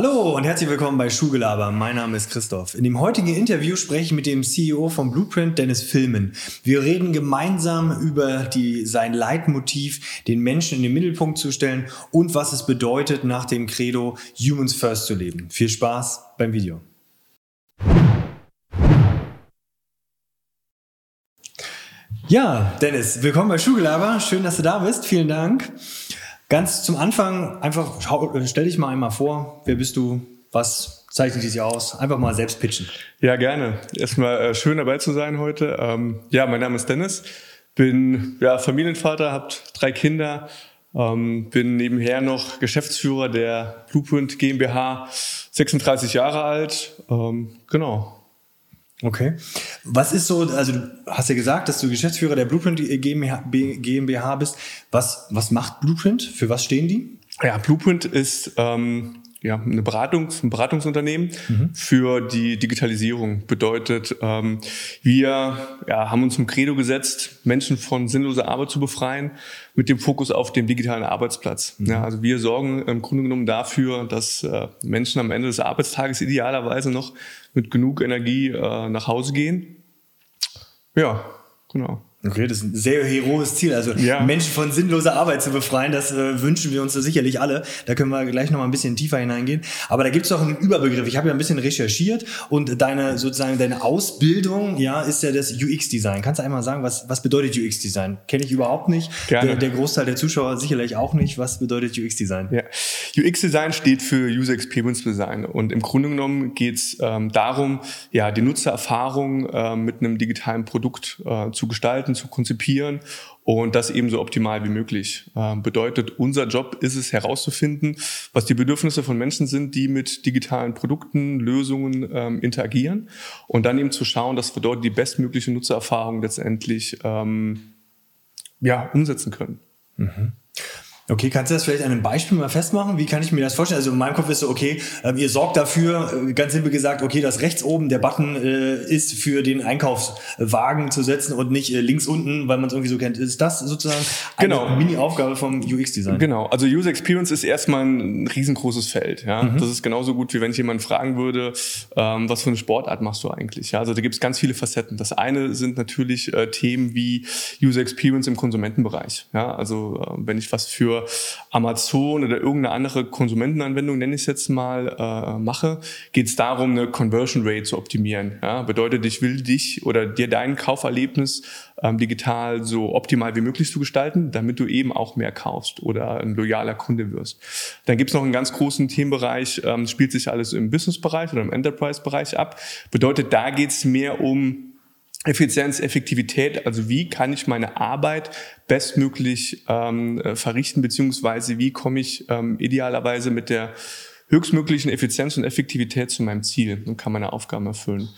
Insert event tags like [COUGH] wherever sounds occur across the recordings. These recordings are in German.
Hallo und herzlich willkommen bei Schuhgelaber. Mein Name ist Christoph. In dem heutigen Interview spreche ich mit dem CEO von Blueprint, Dennis Filmen. Wir reden gemeinsam über die, sein Leitmotiv, den Menschen in den Mittelpunkt zu stellen und was es bedeutet, nach dem Credo Humans First zu leben. Viel Spaß beim Video. Ja, Dennis, willkommen bei Schuhgelaber. Schön, dass du da bist. Vielen Dank. Ganz zum Anfang, einfach stell dich mal einmal vor, wer bist du, was zeichnet dich aus? Einfach mal selbst pitchen. Ja, gerne. Erstmal äh, schön dabei zu sein heute. Ähm, ja, mein Name ist Dennis, bin ja, Familienvater, habe drei Kinder, ähm, bin nebenher noch Geschäftsführer der Blueprint GmbH, 36 Jahre alt. Ähm, genau. Okay. Was ist so, also du hast ja gesagt, dass du Geschäftsführer der Blueprint GmbH bist. Was, was macht Blueprint? Für was stehen die? Ja, Blueprint ist ähm, ja, eine Beratungs-, ein Beratungsunternehmen mhm. für die Digitalisierung. Bedeutet, ähm, wir ja, haben uns zum Credo gesetzt, Menschen von sinnloser Arbeit zu befreien, mit dem Fokus auf dem digitalen Arbeitsplatz. Mhm. Ja, also wir sorgen im Grunde genommen dafür, dass äh, Menschen am Ende des Arbeitstages idealerweise noch mit genug Energie äh, nach Hause gehen. Ja, genau. Okay, das ist ein sehr heroes Ziel. Also ja. Menschen von sinnloser Arbeit zu befreien, das äh, wünschen wir uns sicherlich alle. Da können wir gleich noch mal ein bisschen tiefer hineingehen. Aber da gibt es auch einen Überbegriff. Ich habe ja ein bisschen recherchiert und deine sozusagen deine Ausbildung, ja, ist ja das UX-Design. Kannst du einmal sagen, was, was bedeutet UX-Design? Kenne ich überhaupt nicht. Der, der, Großteil der Zuschauer sicherlich auch nicht. Was bedeutet UX-Design? Ja. UX-Design steht für User Experience Design und im Grunde genommen geht es ähm, darum, ja, die Nutzererfahrung äh, mit einem digitalen Produkt äh, zu gestalten, zu konzipieren und das eben so optimal wie möglich. Ähm, bedeutet, unser Job ist es herauszufinden, was die Bedürfnisse von Menschen sind, die mit digitalen Produkten, Lösungen ähm, interagieren und dann eben zu schauen, dass wir dort die bestmögliche Nutzererfahrung letztendlich ähm, ja, umsetzen können. Mhm. Okay, kannst du das vielleicht an einem Beispiel mal festmachen? Wie kann ich mir das vorstellen? Also in meinem Kopf ist so, okay, äh, ihr sorgt dafür, äh, ganz simpel gesagt, okay, dass rechts oben der Button äh, ist für den Einkaufswagen zu setzen und nicht äh, links unten, weil man es irgendwie so kennt. Ist das sozusagen eine genau. Mini-Aufgabe vom UX-Design? Genau, also User Experience ist erstmal ein riesengroßes Feld. Ja? Mhm. Das ist genauso gut, wie wenn ich jemanden fragen würde, ähm, was für eine Sportart machst du eigentlich? Ja? Also da gibt es ganz viele Facetten. Das eine sind natürlich äh, Themen wie User Experience im Konsumentenbereich. Ja? Also äh, wenn ich was für Amazon oder irgendeine andere Konsumentenanwendung, nenne ich es jetzt mal, äh, mache, geht es darum, eine Conversion Rate zu optimieren. Ja? Bedeutet, ich will dich oder dir dein Kauferlebnis ähm, digital so optimal wie möglich zu gestalten, damit du eben auch mehr kaufst oder ein loyaler Kunde wirst. Dann gibt es noch einen ganz großen Themenbereich, ähm, spielt sich alles im Business-Bereich oder im Enterprise-Bereich ab. Bedeutet, da geht es mehr um Effizienz, Effektivität, also wie kann ich meine Arbeit bestmöglich ähm, äh, verrichten, beziehungsweise wie komme ich ähm, idealerweise mit der höchstmöglichen Effizienz und Effektivität zu meinem Ziel und kann meine Aufgaben erfüllen.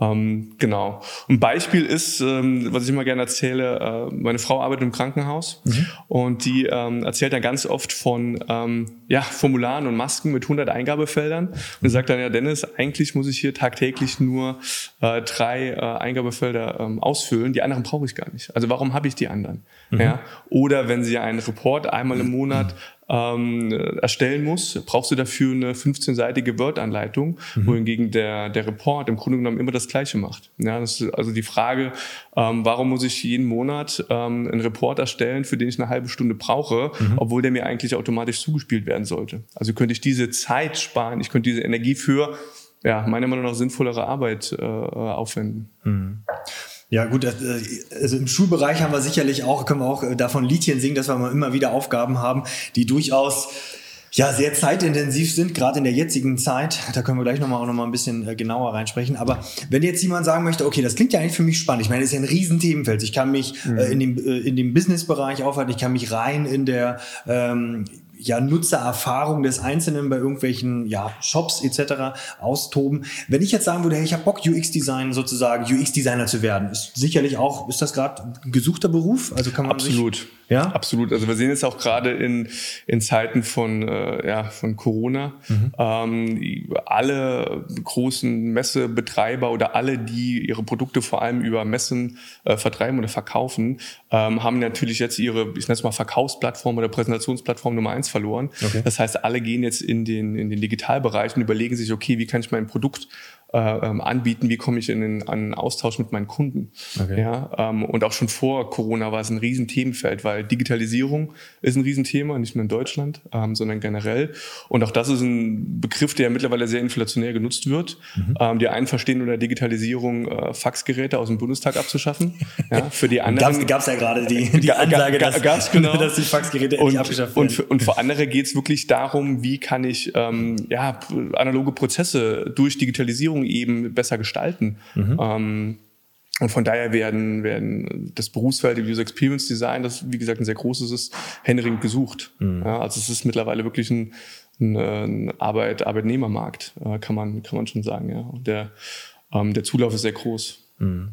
Ähm, genau. Ein Beispiel ist, ähm, was ich immer gerne erzähle, äh, meine Frau arbeitet im Krankenhaus mhm. und die ähm, erzählt dann ganz oft von ähm, ja, Formularen und Masken mit 100 Eingabefeldern und sagt dann, ja Dennis, eigentlich muss ich hier tagtäglich nur äh, drei äh, Eingabefelder ähm, ausfüllen, die anderen brauche ich gar nicht. Also warum habe ich die anderen? Mhm. Ja? Oder wenn Sie einen Report einmal im Monat [CLEARS THROAT] ähm, erstellen muss, brauchst du dafür eine 15-seitige Word-Anleitung, mhm. wohingegen der, der Report im Grunde genommen immer das Gleiche macht. Ja, das ist also die Frage, ähm, warum muss ich jeden Monat ähm, einen Report erstellen, für den ich eine halbe Stunde brauche, mhm. obwohl der mir eigentlich automatisch zugespielt werden sollte. Also könnte ich diese Zeit sparen, ich könnte diese Energie für ja, meiner Meinung nach sinnvollere Arbeit äh, aufwenden. Mhm. Ja, gut, äh, also im Schulbereich haben wir sicherlich auch, können wir auch äh, davon Liedchen singen, dass wir mal immer wieder Aufgaben haben, die durchaus ja, sehr zeitintensiv sind, gerade in der jetzigen Zeit. Da können wir gleich nochmal auch nochmal ein bisschen äh, genauer reinsprechen. Aber wenn jetzt jemand sagen möchte, okay, das klingt ja eigentlich für mich spannend. Ich meine, das ist ja ein Riesenthemenfeld. Ich kann mich mhm. äh, in dem, äh, in dem Businessbereich aufhalten, ich kann mich rein in der ähm, ja, Nutzererfahrung des Einzelnen bei irgendwelchen ja, Shops etc. austoben. Wenn ich jetzt sagen würde, hey, ich habe Bock, UX-Design sozusagen, UX-Designer zu werden, ist sicherlich auch, ist das gerade gesuchter Beruf? Also kann man Absolut. Ja? Absolut. Also wir sehen jetzt auch gerade in, in Zeiten von, äh, ja, von Corona, mhm. ähm, alle großen Messebetreiber oder alle, die ihre Produkte vor allem über Messen äh, vertreiben oder verkaufen, ähm, haben natürlich jetzt ihre, ich nenne es mal Verkaufsplattform oder Präsentationsplattform Nummer eins verloren. Okay. Das heißt, alle gehen jetzt in den, in den Digitalbereich und überlegen sich, okay, wie kann ich mein Produkt äh, ähm, anbieten, wie komme ich in den an Austausch mit meinen Kunden. Okay. Ja, ähm, und auch schon vor Corona war es ein Riesenthemenfeld, weil Digitalisierung ist ein Riesenthema, nicht nur in Deutschland, ähm, sondern generell. Und auch das ist ein Begriff, der mittlerweile sehr inflationär genutzt wird. Mhm. Ähm, die einen verstehen unter Digitalisierung äh, Faxgeräte aus dem Bundestag abzuschaffen. [LAUGHS] ja, für die anderen gab es ja gerade die, [LAUGHS] die Ansage, dass, gab's, genau. [LAUGHS] dass die Faxgeräte und, abgeschafft werden. Und für, und für andere geht es wirklich darum, wie kann ich ähm, ja, analoge Prozesse durch Digitalisierung eben besser gestalten. Mhm. Ähm, und von daher werden, werden das Berufsfeld im User Experience Design, das wie gesagt ein sehr großes ist, händeringend gesucht. Mhm. Ja, also es ist mittlerweile wirklich ein, ein, ein Arbeit, Arbeitnehmermarkt, äh, kann man, kann man schon sagen. Ja. Und der, ähm, der Zulauf ist sehr groß. Mhm.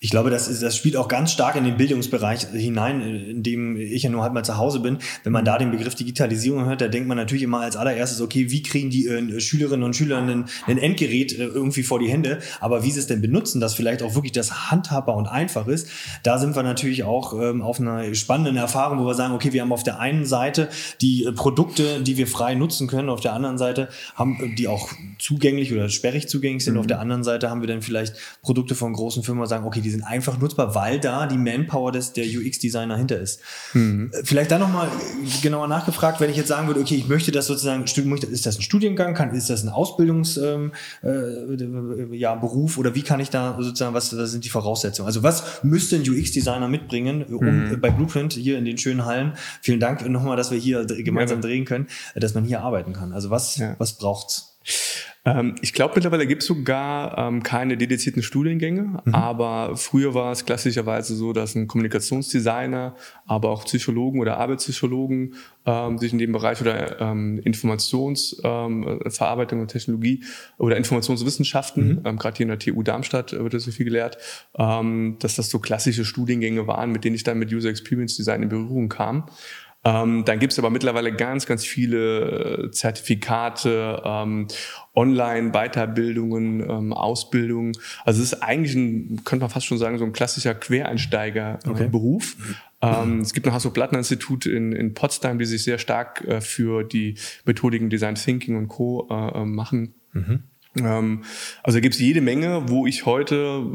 Ich glaube, das, ist, das spielt auch ganz stark in den Bildungsbereich hinein, in dem ich ja nur halt mal zu Hause bin. Wenn man da den Begriff Digitalisierung hört, da denkt man natürlich immer als allererstes, okay, wie kriegen die äh, Schülerinnen und Schüler ein, ein Endgerät äh, irgendwie vor die Hände, aber wie sie es denn benutzen, dass vielleicht auch wirklich das handhabbar und einfach ist, da sind wir natürlich auch ähm, auf einer spannenden Erfahrung, wo wir sagen, okay, wir haben auf der einen Seite die äh, Produkte, die wir frei nutzen können, auf der anderen Seite haben äh, die auch zugänglich oder sperrig zugänglich sind, mhm. auf der anderen Seite haben wir dann vielleicht Produkte von großen Firmen, sagen, okay, die sind einfach nutzbar, weil da die Manpower des, der UX-Designer hinter ist. Mhm. Vielleicht da nochmal genauer nachgefragt, wenn ich jetzt sagen würde, okay, ich möchte das sozusagen, ist das ein Studiengang, kann, ist das ein Ausbildungsberuf ähm, äh, ja, Beruf, oder wie kann ich da sozusagen, was, was sind die Voraussetzungen? Also was müsste ein UX-Designer mitbringen, um mhm. bei Blueprint hier in den schönen Hallen, vielen Dank nochmal, dass wir hier gemeinsam ja. drehen können, dass man hier arbeiten kann. Also was, ja. was braucht's? Ähm, ich glaube, mittlerweile gibt es sogar ähm, keine dedizierten Studiengänge, mhm. aber früher war es klassischerweise so, dass ein Kommunikationsdesigner, aber auch Psychologen oder Arbeitspsychologen ähm, sich in dem Bereich oder ähm, Informationsverarbeitung ähm, und Technologie oder Informationswissenschaften, mhm. ähm, gerade hier in der TU Darmstadt wird das so viel gelehrt, dass das so klassische Studiengänge waren, mit denen ich dann mit User Experience Design in Berührung kam. Ähm, dann gibt es aber mittlerweile ganz, ganz viele äh, Zertifikate, ähm, Online-Weiterbildungen, ähm, Ausbildungen. Also es ist eigentlich ein, könnte man fast schon sagen, so ein klassischer Quereinsteiger-Beruf. Äh, okay. Ähm, es gibt ein Hasso-Plattner-Institut in, in Potsdam, die sich sehr stark äh, für die Methodiken Design Thinking und Co. Äh, äh machen. Mhm. Ähm, also da gibt es jede Menge, wo ich heute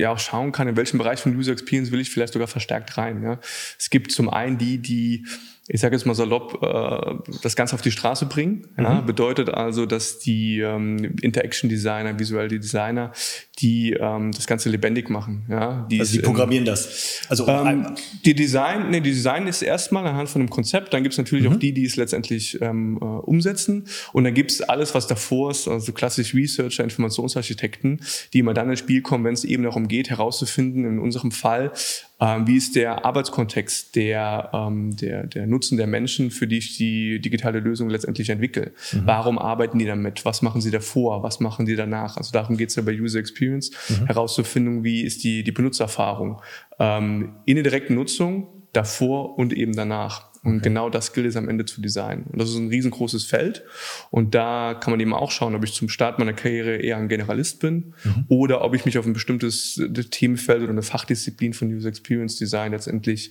ja auch schauen kann, in welchem Bereich von User Experience will ich vielleicht sogar verstärkt rein. Ja. Es gibt zum einen die, die ich sage jetzt mal salopp, äh, das Ganze auf die Straße bringen. Ja? Mhm. Bedeutet also, dass die ähm, Interaction Designer, Visual Designer, die ähm, das Ganze lebendig machen. Ja? Die also die programmieren in, das. Also ähm, die Design, nee, die Design ist erstmal anhand von einem Konzept. Dann gibt es natürlich mhm. auch die, die es letztendlich ähm, äh, umsetzen. Und dann gibt es alles, was davor ist, also klassisch Researcher, Informationsarchitekten, die immer dann ins Spiel kommen, wenn es eben darum geht, herauszufinden, in unserem Fall, ähm, wie ist der Arbeitskontext der, ähm, der, der Nutzen der Menschen, für die ich die digitale Lösung letztendlich entwickle? Mhm. Warum arbeiten die damit? Was machen sie davor? Was machen sie danach? Also darum geht es ja bei User Experience, mhm. herauszufinden, wie ist die, die Benutzererfahrung ähm, in der direkten Nutzung, davor und eben danach. Und okay. genau das gilt es am Ende zu designen. Und das ist ein riesengroßes Feld. Und da kann man eben auch schauen, ob ich zum Start meiner Karriere eher ein Generalist bin mhm. oder ob ich mich auf ein bestimmtes äh, Themenfeld oder eine Fachdisziplin von User Experience Design letztendlich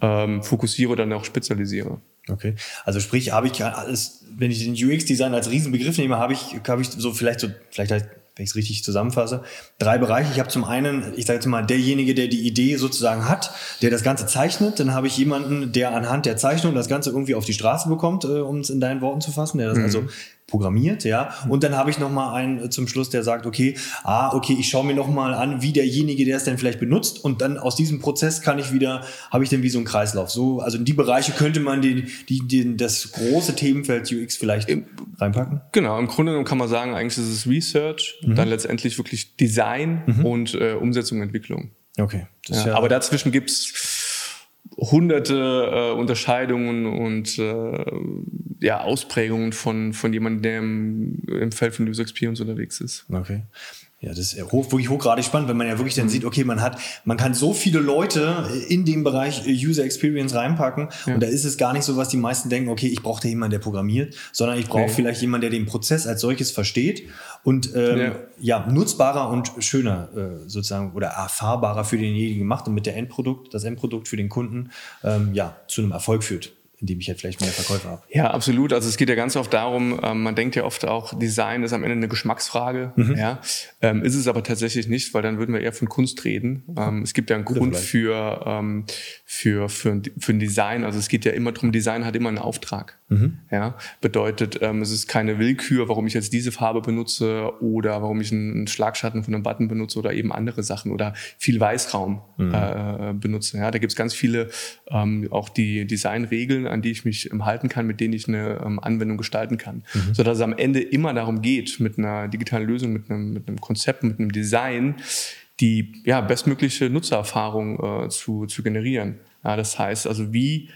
ähm, fokussiere oder dann auch spezialisiere. Okay. Also sprich, habe ich alles, wenn ich den UX-Design als Riesenbegriff nehme, habe ich, habe ich so vielleicht so, vielleicht halt wenn ich es richtig zusammenfasse, drei Bereiche. Ich habe zum einen, ich sage jetzt mal, derjenige, der die Idee sozusagen hat, der das Ganze zeichnet. Dann habe ich jemanden, der anhand der Zeichnung das Ganze irgendwie auf die Straße bekommt, äh, um es in deinen Worten zu fassen, der das mhm. also programmiert, ja. Und dann habe ich noch mal einen äh, zum Schluss, der sagt, okay, ah, okay, ich schaue mir noch mal an, wie derjenige, der es denn vielleicht benutzt, und dann aus diesem Prozess kann ich wieder, habe ich dann wie so einen Kreislauf. So, also in die Bereiche könnte man den, die, den, das große Themenfeld UX vielleicht Im, reinpacken. Genau, im Grunde genommen kann man sagen, eigentlich ist es Research, mhm. dann letztendlich wirklich Design mhm. und äh, Umsetzung, Entwicklung. Okay. Ja, ja, aber dazwischen gibt's hunderte äh, Unterscheidungen und äh, ja, Ausprägungen von, von jemandem, der im, im Feld von User Experience unterwegs ist. Okay. Ja, das ist hoch, wirklich hochgradig spannend, wenn man ja wirklich dann mhm. sieht, okay, man hat, man kann so viele Leute in dem Bereich User Experience reinpacken ja. und da ist es gar nicht so, was die meisten denken, okay, ich brauche da jemanden, der programmiert, sondern ich brauche nee. vielleicht jemanden, der den Prozess als solches versteht und ähm, ja. ja. nutzbarer und schöner äh, sozusagen oder erfahrbarer für denjenigen macht und mit der Endprodukt, das Endprodukt für den Kunden ähm, ja zu einem Erfolg führt indem ich jetzt vielleicht mehr Verkäufer habe. Ja, absolut. Also es geht ja ganz oft darum, ähm, man denkt ja oft auch, Design ist am Ende eine Geschmacksfrage. Mhm. Ja, ähm, ist es aber tatsächlich nicht, weil dann würden wir eher von Kunst reden. Ähm, es gibt ja einen Grund für, für, für, für ein Design. Also es geht ja immer darum, Design hat immer einen Auftrag. Mhm. Ja, bedeutet, es ist keine Willkür, warum ich jetzt diese Farbe benutze oder warum ich einen Schlagschatten von einem Button benutze oder eben andere Sachen oder viel Weißraum mhm. äh, benutze. Ja, da gibt es ganz viele ähm, auch die Designregeln, an die ich mich ähm, halten kann, mit denen ich eine ähm, Anwendung gestalten kann, mhm. so dass es am Ende immer darum geht, mit einer digitalen Lösung, mit einem, mit einem Konzept, mit einem Design die ja, bestmögliche Nutzererfahrung äh, zu, zu generieren. Ja, das heißt also, wie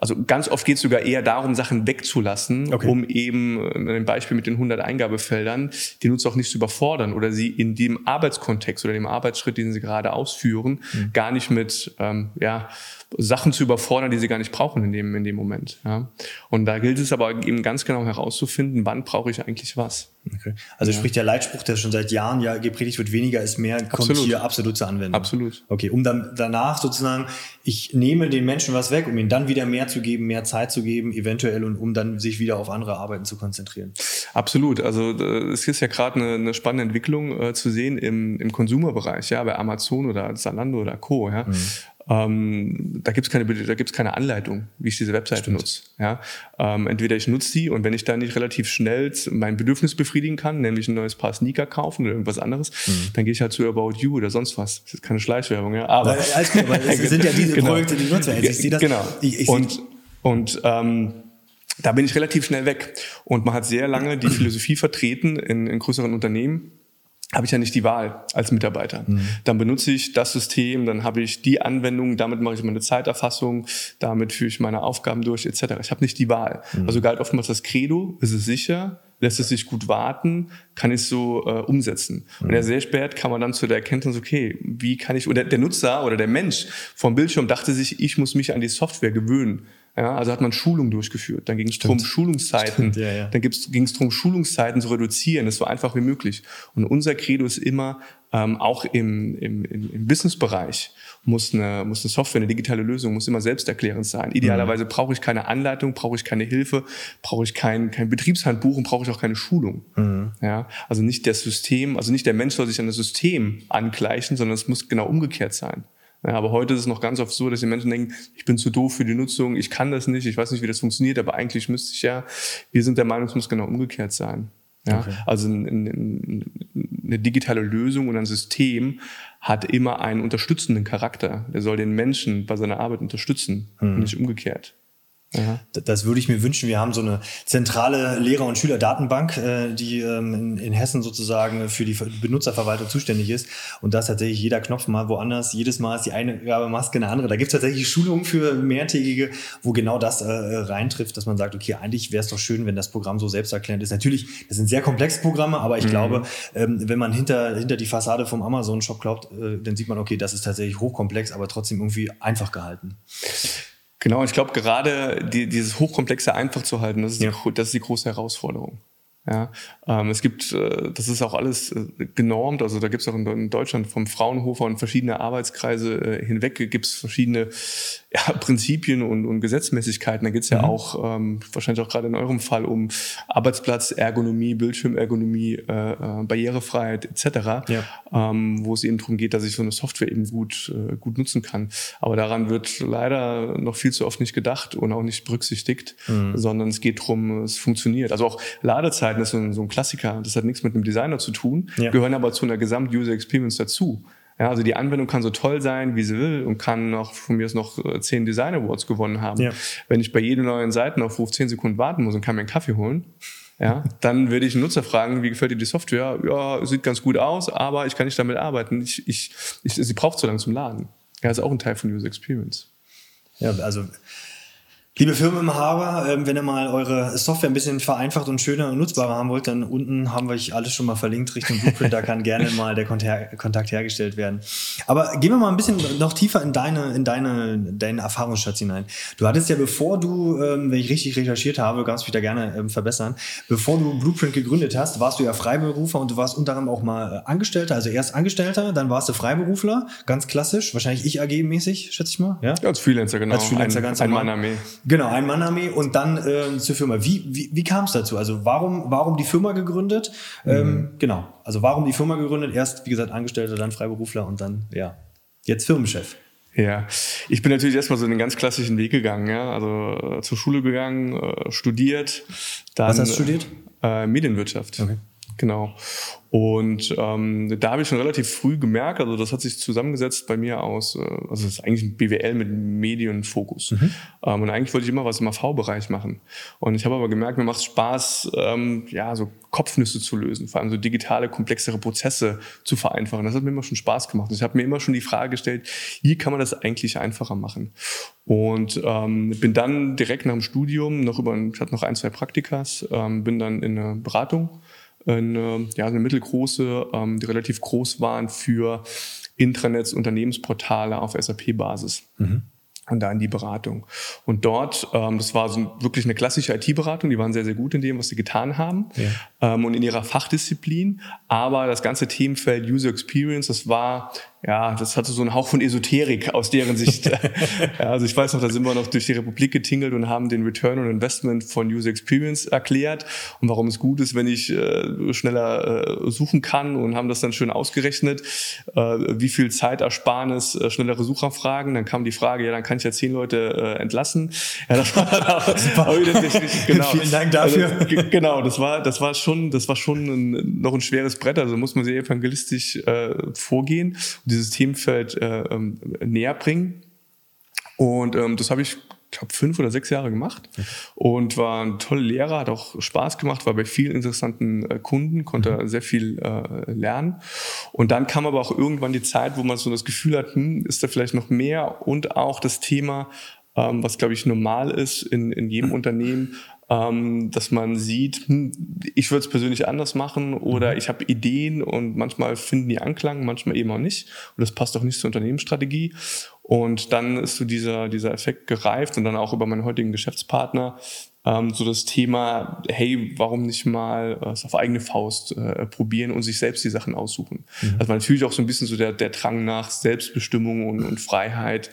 also ganz oft geht es sogar eher darum, Sachen wegzulassen, okay. um eben äh, ein Beispiel mit den 100 Eingabefeldern, die Nutzer auch nicht zu überfordern oder sie in dem Arbeitskontext oder dem Arbeitsschritt, den sie gerade ausführen, mhm. gar nicht mit ähm, ja, Sachen zu überfordern, die sie gar nicht brauchen in dem, in dem Moment. Ja. Und da gilt es aber eben ganz genau herauszufinden, wann brauche ich eigentlich was. Okay. Also ja. sprich der Leitspruch, der schon seit Jahren ja gepredigt wird, weniger ist mehr, kommt absolut. hier absolut zur Anwendung. Absolut. Okay, um dann danach sozusagen, ich nehme den Menschen was weg, um ihnen dann wieder mehr zu geben, mehr Zeit zu geben, eventuell und um dann sich wieder auf andere Arbeiten zu konzentrieren. Absolut. Also es ist ja gerade eine, eine, spannende Entwicklung äh, zu sehen im, im Konsumerbereich, ja, bei Amazon oder Zalando oder Co. Ja. Mhm. Ähm, da gibt es keine, da gibt's keine Anleitung, wie ich diese Webseite Stimmt. nutze. Ja? Ähm, entweder ich nutze die und wenn ich dann nicht relativ schnell mein Bedürfnis befriedigen kann, nämlich ein neues Paar Sneaker kaufen oder irgendwas anderes, mhm. dann gehe ich halt zu About You oder sonst was. Das ist keine Schleichwerbung, ja. Aber, Weil, aber [LAUGHS] es sind ja diese genau. Projekte, die nutze. Also ich sehe das. Genau. Ich, ich und und ähm, da bin ich relativ schnell weg. Und man hat sehr lange die Philosophie vertreten in, in größeren Unternehmen, habe ich ja nicht die Wahl als Mitarbeiter. Mhm. Dann benutze ich das System, dann habe ich die Anwendung, damit mache ich meine Zeiterfassung, damit führe ich meine Aufgaben durch, etc. Ich habe nicht die Wahl. Mhm. Also galt oftmals das Credo, ist es sicher, lässt es sich gut warten, kann ich so äh, umsetzen. Mhm. Und ja, sehr spät kam man dann zu der Erkenntnis, okay, wie kann ich, oder der Nutzer oder der Mensch vom Bildschirm dachte sich, ich muss mich an die Software gewöhnen. Ja, also hat man Schulung durchgeführt. Dann ging es darum, Schulungszeiten. Stimmt, ja, ja. Dann ging es darum, Schulungszeiten zu reduzieren. Das so einfach wie möglich. Und unser Credo ist immer, ähm, auch im, im, im Businessbereich muss eine, muss eine Software, eine digitale Lösung, muss immer selbsterklärend sein. Idealerweise mhm. brauche ich keine Anleitung, brauche ich keine Hilfe, brauche ich kein, kein Betriebshandbuch und brauche ich auch keine Schulung. Mhm. Ja, also nicht das System, also nicht der Mensch soll sich an das System angleichen, sondern es muss genau umgekehrt sein. Ja, aber heute ist es noch ganz oft so, dass die Menschen denken, ich bin zu doof für die Nutzung, ich kann das nicht, ich weiß nicht, wie das funktioniert, aber eigentlich müsste ich ja. Wir sind der Meinung, es muss genau umgekehrt sein. Ja, okay. Also eine digitale Lösung und ein System hat immer einen unterstützenden Charakter. Der soll den Menschen bei seiner Arbeit unterstützen hm. und nicht umgekehrt. Ja. Das würde ich mir wünschen. Wir haben so eine zentrale Lehrer- und Schülerdatenbank, äh, die ähm, in, in, Hessen sozusagen für die Benutzerverwaltung zuständig ist. Und da ist tatsächlich jeder Knopf mal woanders. Jedes Mal ist die eine Maske eine andere. Da gibt es tatsächlich Schulungen für mehrtägige, wo genau das äh, reintrifft, dass man sagt, okay, eigentlich wäre es doch schön, wenn das Programm so selbsterklärend ist. Natürlich, das sind sehr komplexe Programme, aber ich mhm. glaube, ähm, wenn man hinter, hinter die Fassade vom Amazon-Shop glaubt, äh, dann sieht man, okay, das ist tatsächlich hochkomplex, aber trotzdem irgendwie einfach gehalten. Genau, ich glaube gerade die, dieses Hochkomplexe einfach zu halten, das ist, ja. die, das ist die große Herausforderung. Ja, ähm, es gibt, äh, das ist auch alles äh, genormt, also da gibt es auch in, in, Deutschland vom Fraunhofer und verschiedene Arbeitskreise äh, hinweg gibt es verschiedene [LAUGHS] ja, Prinzipien und, und Gesetzmäßigkeiten. Da geht es ja mhm. auch ähm, wahrscheinlich auch gerade in eurem Fall um Arbeitsplatzergonomie, Bildschirmergonomie, äh, äh, Barrierefreiheit etc., ja. ähm, wo es eben darum geht, dass ich so eine Software eben gut, äh, gut nutzen kann. Aber daran wird leider noch viel zu oft nicht gedacht und auch nicht berücksichtigt, mhm. sondern es geht darum, es funktioniert. Also auch Ladezeit Webseiten ist so ein, so ein Klassiker. Das hat nichts mit einem Designer zu tun, ja. gehören aber zu einer Gesamt-User-Experience dazu. Ja, also die Anwendung kann so toll sein, wie sie will und kann noch von mir aus noch äh, zehn Design Awards gewonnen haben. Ja. Wenn ich bei jedem neuen Seitenaufruf zehn Sekunden warten muss und kann mir einen Kaffee holen, ja, [LAUGHS] dann würde ich einen Nutzer fragen, wie gefällt dir die Software? Ja, sieht ganz gut aus, aber ich kann nicht damit arbeiten. Ich, ich, ich, sie braucht so lange zum Laden. Ja, ist auch ein Teil von User Experience. Ja, also Liebe Firmeninhaber, ähm, wenn ihr mal eure Software ein bisschen vereinfacht und schöner und nutzbarer haben wollt, dann unten haben wir euch alles schon mal verlinkt Richtung Blueprint. da kann gerne mal der Kontakt hergestellt werden. Aber gehen wir mal ein bisschen noch tiefer in deine, in deine, deine Erfahrungsschatz hinein. Du hattest ja, bevor du, ähm, wenn ich richtig recherchiert habe, kannst mich da gerne ähm, verbessern, bevor du Blueprint gegründet hast, warst du ja Freiberufer und du warst unter anderem auch mal Angestellter, also erst Angestellter, dann warst du Freiberufler, ganz klassisch, wahrscheinlich ich AG-mäßig, schätze ich mal. Ja? als Freelancer, genau. Als Freelancer, ein, ganz ein Mann-Armee. Genau, ein Mann-Armee und dann äh, zur Firma. Wie, wie, wie kam es dazu? Also warum, warum die Firma gegründet? Ähm, mhm. Ähm, genau, also warum die Firma gegründet? Erst, wie gesagt, Angestellter, dann Freiberufler und dann, ja, jetzt Firmenchef. Ja, ich bin natürlich erstmal so den ganz klassischen Weg gegangen, ja, also äh, zur Schule gegangen, äh, studiert. Dann, Was hast du studiert? Äh, Medienwirtschaft. Okay. Genau. Und ähm, da habe ich schon relativ früh gemerkt, also das hat sich zusammengesetzt bei mir aus, äh, also das ist eigentlich ein BWL mit Medienfokus. Mhm. Ähm, und eigentlich wollte ich immer was im AV-Bereich machen. Und ich habe aber gemerkt, mir macht es Spaß, ähm, ja, so Kopfnüsse zu lösen, vor allem so digitale, komplexere Prozesse zu vereinfachen. Das hat mir immer schon Spaß gemacht. Ich habe mir immer schon die Frage gestellt, wie kann man das eigentlich einfacher machen? Und ähm, bin dann direkt nach dem Studium noch über, ich hatte noch ein, zwei Praktikas, ähm, bin dann in eine Beratung eine, ja, eine mittelgroße, ähm, die relativ groß waren für Intranets, Unternehmensportale auf SAP-Basis. Mhm und da in die Beratung. Und dort, ähm, das war so wirklich eine klassische IT-Beratung, die waren sehr, sehr gut in dem, was sie getan haben ja. ähm, und in ihrer Fachdisziplin. Aber das ganze Themenfeld User Experience, das war ja, das hatte so einen Hauch von Esoterik aus deren Sicht. [LAUGHS] ja, also ich weiß noch, da sind wir noch durch die Republik getingelt und haben den Return on Investment von User Experience erklärt und warum es gut ist, wenn ich äh, schneller äh, suchen kann und haben das dann schön ausgerechnet, äh, wie viel Zeitersparnis äh, schnellere Suchanfragen. Dann kam die Frage, ja, dann kann ich ja zehn Leute äh, entlassen. Ja, das war dann auch, [LAUGHS] nicht, [LAUGHS] genau. Vielen Dank dafür. Also, genau, das war, das war schon, das war schon ein, noch ein schweres Brett. Also muss man sehr evangelistisch äh, vorgehen dieses Themenfeld äh, ähm, näher bringen. Und ähm, das habe ich, glaube fünf oder sechs Jahre gemacht und war ein toller Lehrer, hat auch Spaß gemacht, war bei vielen interessanten äh, Kunden, konnte mhm. sehr viel äh, lernen. Und dann kam aber auch irgendwann die Zeit, wo man so das Gefühl hat, hm, ist da vielleicht noch mehr und auch das Thema, ähm, was glaube ich normal ist in, in jedem mhm. Unternehmen, ähm, dass man sieht, hm, ich würde es persönlich anders machen oder mhm. ich habe Ideen und manchmal finden die Anklang, manchmal eben auch nicht. Und das passt auch nicht zur Unternehmensstrategie. Und dann ist so dieser, dieser Effekt gereift und dann auch über meinen heutigen Geschäftspartner ähm, so das Thema, hey, warum nicht mal äh, es auf eigene Faust äh, probieren und sich selbst die Sachen aussuchen. Mhm. Also natürlich auch so ein bisschen so der, der Drang nach Selbstbestimmung und, und Freiheit,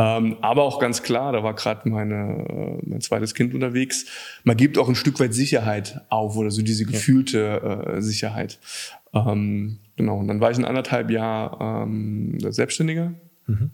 ähm, aber auch ganz klar, da war gerade meine äh, mein zweites Kind unterwegs. Man gibt auch ein Stück weit Sicherheit auf oder so diese gefühlte äh, Sicherheit. Ähm, genau. Und dann war ich in anderthalb Jahr ähm, Selbstständiger. Mhm.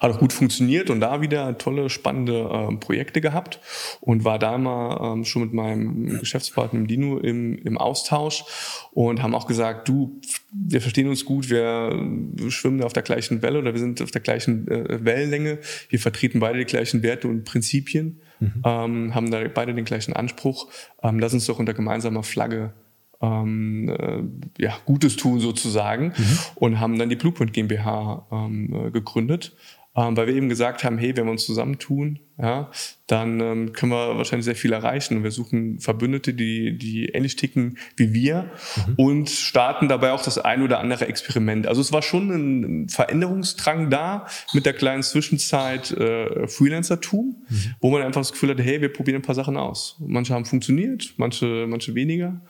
Hat auch gut funktioniert und da wieder tolle, spannende äh, Projekte gehabt und war da mal ähm, schon mit meinem Geschäftspartner im Dino im, im Austausch und haben auch gesagt, du, wir verstehen uns gut, wir schwimmen auf der gleichen Welle oder wir sind auf der gleichen äh, Wellenlänge, wir vertreten beide die gleichen Werte und Prinzipien, mhm. ähm, haben da beide den gleichen Anspruch, ähm, lass uns doch unter gemeinsamer Flagge ähm, äh, ja, Gutes tun sozusagen mhm. und haben dann die Blueprint GmbH ähm, äh, gegründet, ähm, weil wir eben gesagt haben, hey, wenn wir uns zusammentun, ja, dann ähm, können wir wahrscheinlich sehr viel erreichen. Und wir suchen Verbündete, die, die ähnlich ticken wie wir mhm. und starten dabei auch das ein oder andere Experiment. Also es war schon ein Veränderungsdrang da mit der kleinen Zwischenzeit äh, Freelancer-Tum, mhm. wo man einfach das Gefühl hatte, hey, wir probieren ein paar Sachen aus. Manche haben funktioniert, manche, manche weniger.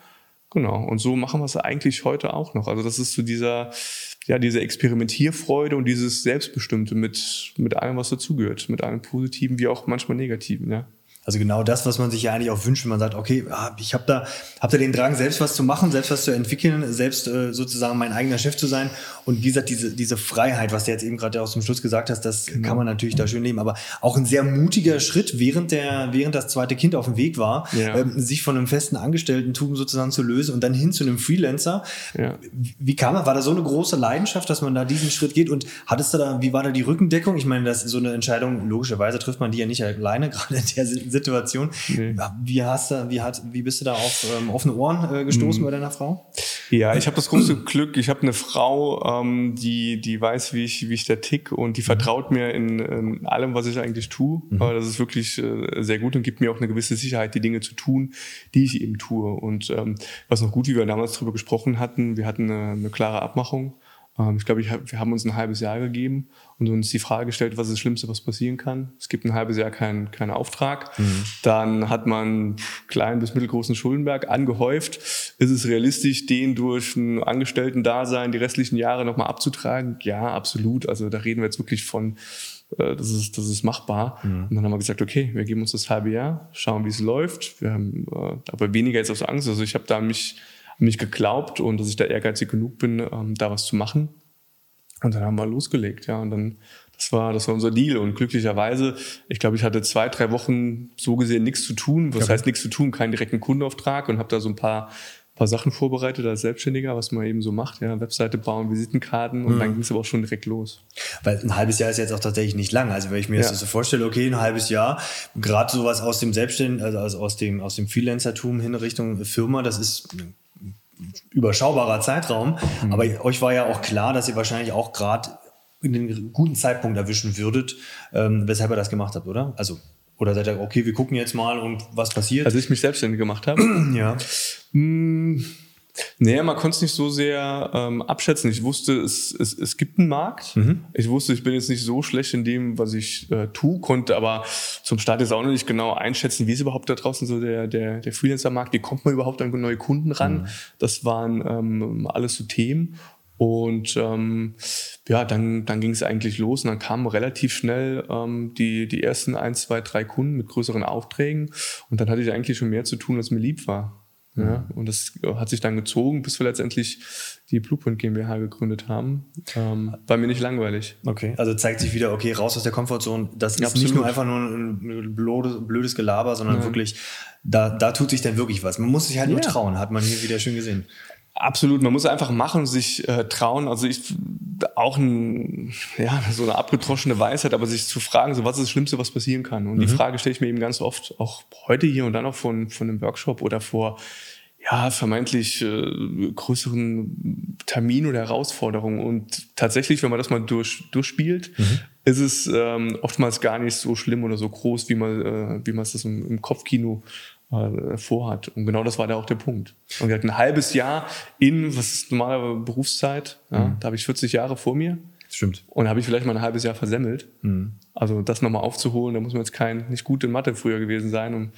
Genau. Und so machen wir es eigentlich heute auch noch. Also das ist so dieser, ja, diese Experimentierfreude und dieses Selbstbestimmte mit, mit allem, was dazugehört. Mit allem Positiven wie auch manchmal Negativen, ja. Also genau das, was man sich ja eigentlich auch wünscht, wenn man sagt, okay, ah, ich habe da, hab da den Drang, selbst was zu machen, selbst was zu entwickeln, selbst äh, sozusagen mein eigener Chef zu sein. Und wie gesagt, diese, diese Freiheit, was du jetzt eben gerade aus dem Schluss gesagt hast, das genau. kann man natürlich da schön leben. Aber auch ein sehr mutiger Schritt, während der, während das zweite Kind auf dem Weg war, ja. ähm, sich von einem festen Angestellten-Tum sozusagen zu lösen und dann hin zu einem Freelancer. Ja. Wie kam er? War da so eine große Leidenschaft, dass man da diesen Schritt geht? Und hattest du da, wie war da die Rückendeckung? Ich meine, das ist so eine Entscheidung, logischerweise trifft man die ja nicht alleine, [LAUGHS] gerade in der Situation. Nee. Wie, hast du, wie, hat, wie bist du da auf ähm, offene Ohren äh, gestoßen mhm. bei deiner Frau? Ja, ich habe das große Glück, ich habe eine Frau, ähm, die, die weiß, wie ich, wie ich da tick und die vertraut mir in, in allem, was ich eigentlich tue. Mhm. das ist wirklich äh, sehr gut und gibt mir auch eine gewisse Sicherheit, die Dinge zu tun, die ich eben tue. Und ähm, was noch gut, wie wir damals darüber gesprochen hatten, wir hatten eine, eine klare Abmachung. Ähm, ich glaube, wir haben uns ein halbes Jahr gegeben und uns die Frage gestellt, was ist das Schlimmste, was passieren kann. Es gibt ein halbes Jahr keinen keinen Auftrag. Mhm. Dann hat man kleinen bis mittelgroßen Schuldenberg angehäuft. Ist es realistisch, den durch ein Angestellten-Dasein die restlichen Jahre nochmal abzutragen? Ja, absolut. Also da reden wir jetzt wirklich von äh, das ist, das ist machbar. Mhm. Und dann haben wir gesagt, okay, wir geben uns das halbe Jahr, schauen, wie es läuft. Wir haben äh, aber weniger jetzt aus Angst. Also ich habe da mich mich geglaubt und dass ich da ehrgeizig genug bin, ähm, da was zu machen. Und dann haben wir losgelegt, ja. Und dann, das war, das war unser Deal. Und glücklicherweise, ich glaube, ich hatte zwei, drei Wochen so gesehen nichts zu tun. Was heißt nichts zu tun? Keinen direkten Kundenauftrag und habe da so ein paar paar Sachen vorbereitet als Selbstständiger, was man eben so macht, ja, Webseite bauen, Visitenkarten und mhm. dann ging es aber auch schon direkt los. Weil ein halbes Jahr ist jetzt auch tatsächlich nicht lang. Also wenn ich mir ja. das so vorstelle, okay, ein halbes Jahr, gerade sowas aus dem Selbstständigen, also aus dem, aus dem Freelancertum hin Richtung Firma, das ist überschaubarer Zeitraum. Mhm. Aber euch war ja auch klar, dass ihr wahrscheinlich auch gerade in den guten Zeitpunkt erwischen würdet, ähm, weshalb ihr das gemacht habt, oder? Also, oder seid ihr, okay, wir gucken jetzt mal und was passiert? Als ich mich selbstständig gemacht habe? [CLEARS THROAT] ja. Hm, naja, man konnte es nicht so sehr ähm, abschätzen. Ich wusste, es, es, es gibt einen Markt. Mhm. Ich wusste, ich bin jetzt nicht so schlecht in dem, was ich äh, tue, konnte aber zum Start jetzt auch noch nicht genau einschätzen, wie ist überhaupt da draußen so der, der, der Freelancer-Markt, wie kommt man überhaupt an neue Kunden ran. Mhm. Das waren ähm, alles so Themen. Und ähm, ja, dann, dann ging es eigentlich los und dann kamen relativ schnell ähm, die, die ersten ein, zwei, drei Kunden mit größeren Aufträgen. Und dann hatte ich eigentlich schon mehr zu tun, als mir lieb war. Ja, und das hat sich dann gezogen, bis wir letztendlich die Blueprint GmbH gegründet haben. Ähm, war mir nicht langweilig. Okay, also zeigt sich wieder, okay, raus aus der Komfortzone. Das ist Absolut. nicht nur einfach nur ein blödes, blödes Gelaber, sondern Nein. wirklich, da, da tut sich dann wirklich was. Man muss sich halt nur trauen, hat man hier wieder schön gesehen. Absolut, man muss einfach machen, sich äh, trauen. Also ich auch ein, ja, so eine abgetroschene Weisheit, aber sich zu fragen, so was ist das Schlimmste, was passieren kann. Und mhm. die Frage stelle ich mir eben ganz oft, auch heute hier und dann auch von, von einem Workshop oder vor ja, vermeintlich äh, größeren Termin oder Herausforderungen. Und tatsächlich, wenn man das mal durch, durchspielt, mhm. ist es ähm, oftmals gar nicht so schlimm oder so groß, wie man, äh, wie man es das im, im Kopfkino vorhat. Und genau das war da auch der Punkt. Und hatten ein halbes Jahr in, was ist normale Berufszeit, ja, mhm. da habe ich 40 Jahre vor mir. Stimmt. Und habe ich vielleicht mal ein halbes Jahr versemmelt. Mhm. Also das nochmal aufzuholen, da muss man jetzt kein, nicht gut in Mathe früher gewesen sein, um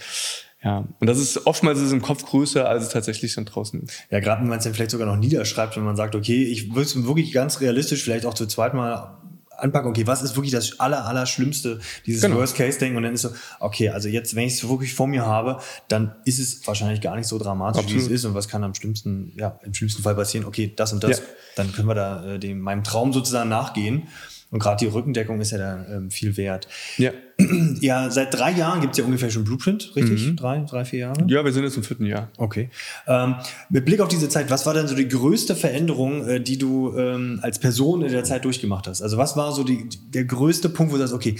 ja, und das ist oftmals ist es im Kopf größer, als es tatsächlich dann draußen ist. Ja, gerade wenn man es dann vielleicht sogar noch niederschreibt, wenn man sagt, okay, ich würde es wirklich ganz realistisch vielleicht auch zu zweit mal anpacken, okay, was ist wirklich das aller, aller Schlimmste, dieses genau. Worst-Case-Denken und dann ist so, okay, also jetzt, wenn ich es wirklich vor mir habe, dann ist es wahrscheinlich gar nicht so dramatisch, Absolut. wie es ist und was kann am schlimmsten, ja, im schlimmsten Fall passieren, okay, das und das, ja. dann können wir da äh, dem, meinem Traum sozusagen nachgehen und gerade die Rückendeckung ist ja da ähm, viel wert. Ja. [CLEARS THROAT] Ja, seit drei Jahren gibt es ja ungefähr schon Blueprint, richtig? Mhm. Drei, drei, vier Jahre? Ja, wir sind jetzt im vierten Jahr. Okay. Ähm, mit Blick auf diese Zeit, was war denn so die größte Veränderung, äh, die du ähm, als Person in der Zeit durchgemacht hast? Also was war so die, der größte Punkt, wo du sagst, okay,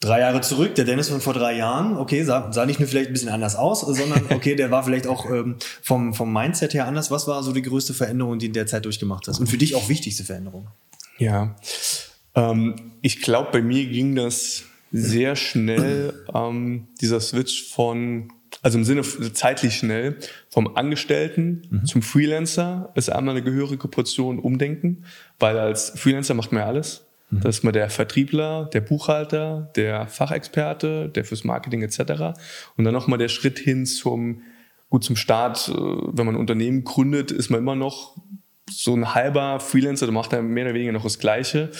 drei Jahre zurück, der Dennis von vor drei Jahren, okay, sah, sah nicht nur vielleicht ein bisschen anders aus, sondern [LAUGHS] okay, der war vielleicht auch ähm, vom, vom Mindset her anders. Was war so die größte Veränderung, die du in der Zeit durchgemacht hast? Und für dich auch wichtigste Veränderung? Ja, ähm, ich glaube, bei mir ging das sehr schnell, ähm, dieser Switch von, also im Sinne zeitlich schnell, vom Angestellten mhm. zum Freelancer ist einmal eine gehörige Portion Umdenken, weil als Freelancer macht man ja alles. Mhm. Da ist man der Vertriebler, der Buchhalter, der Fachexperte, der fürs Marketing etc. Und dann nochmal der Schritt hin zum, gut zum Start, äh, wenn man ein Unternehmen gründet, ist man immer noch so ein halber Freelancer, der macht dann mehr oder weniger noch das Gleiche.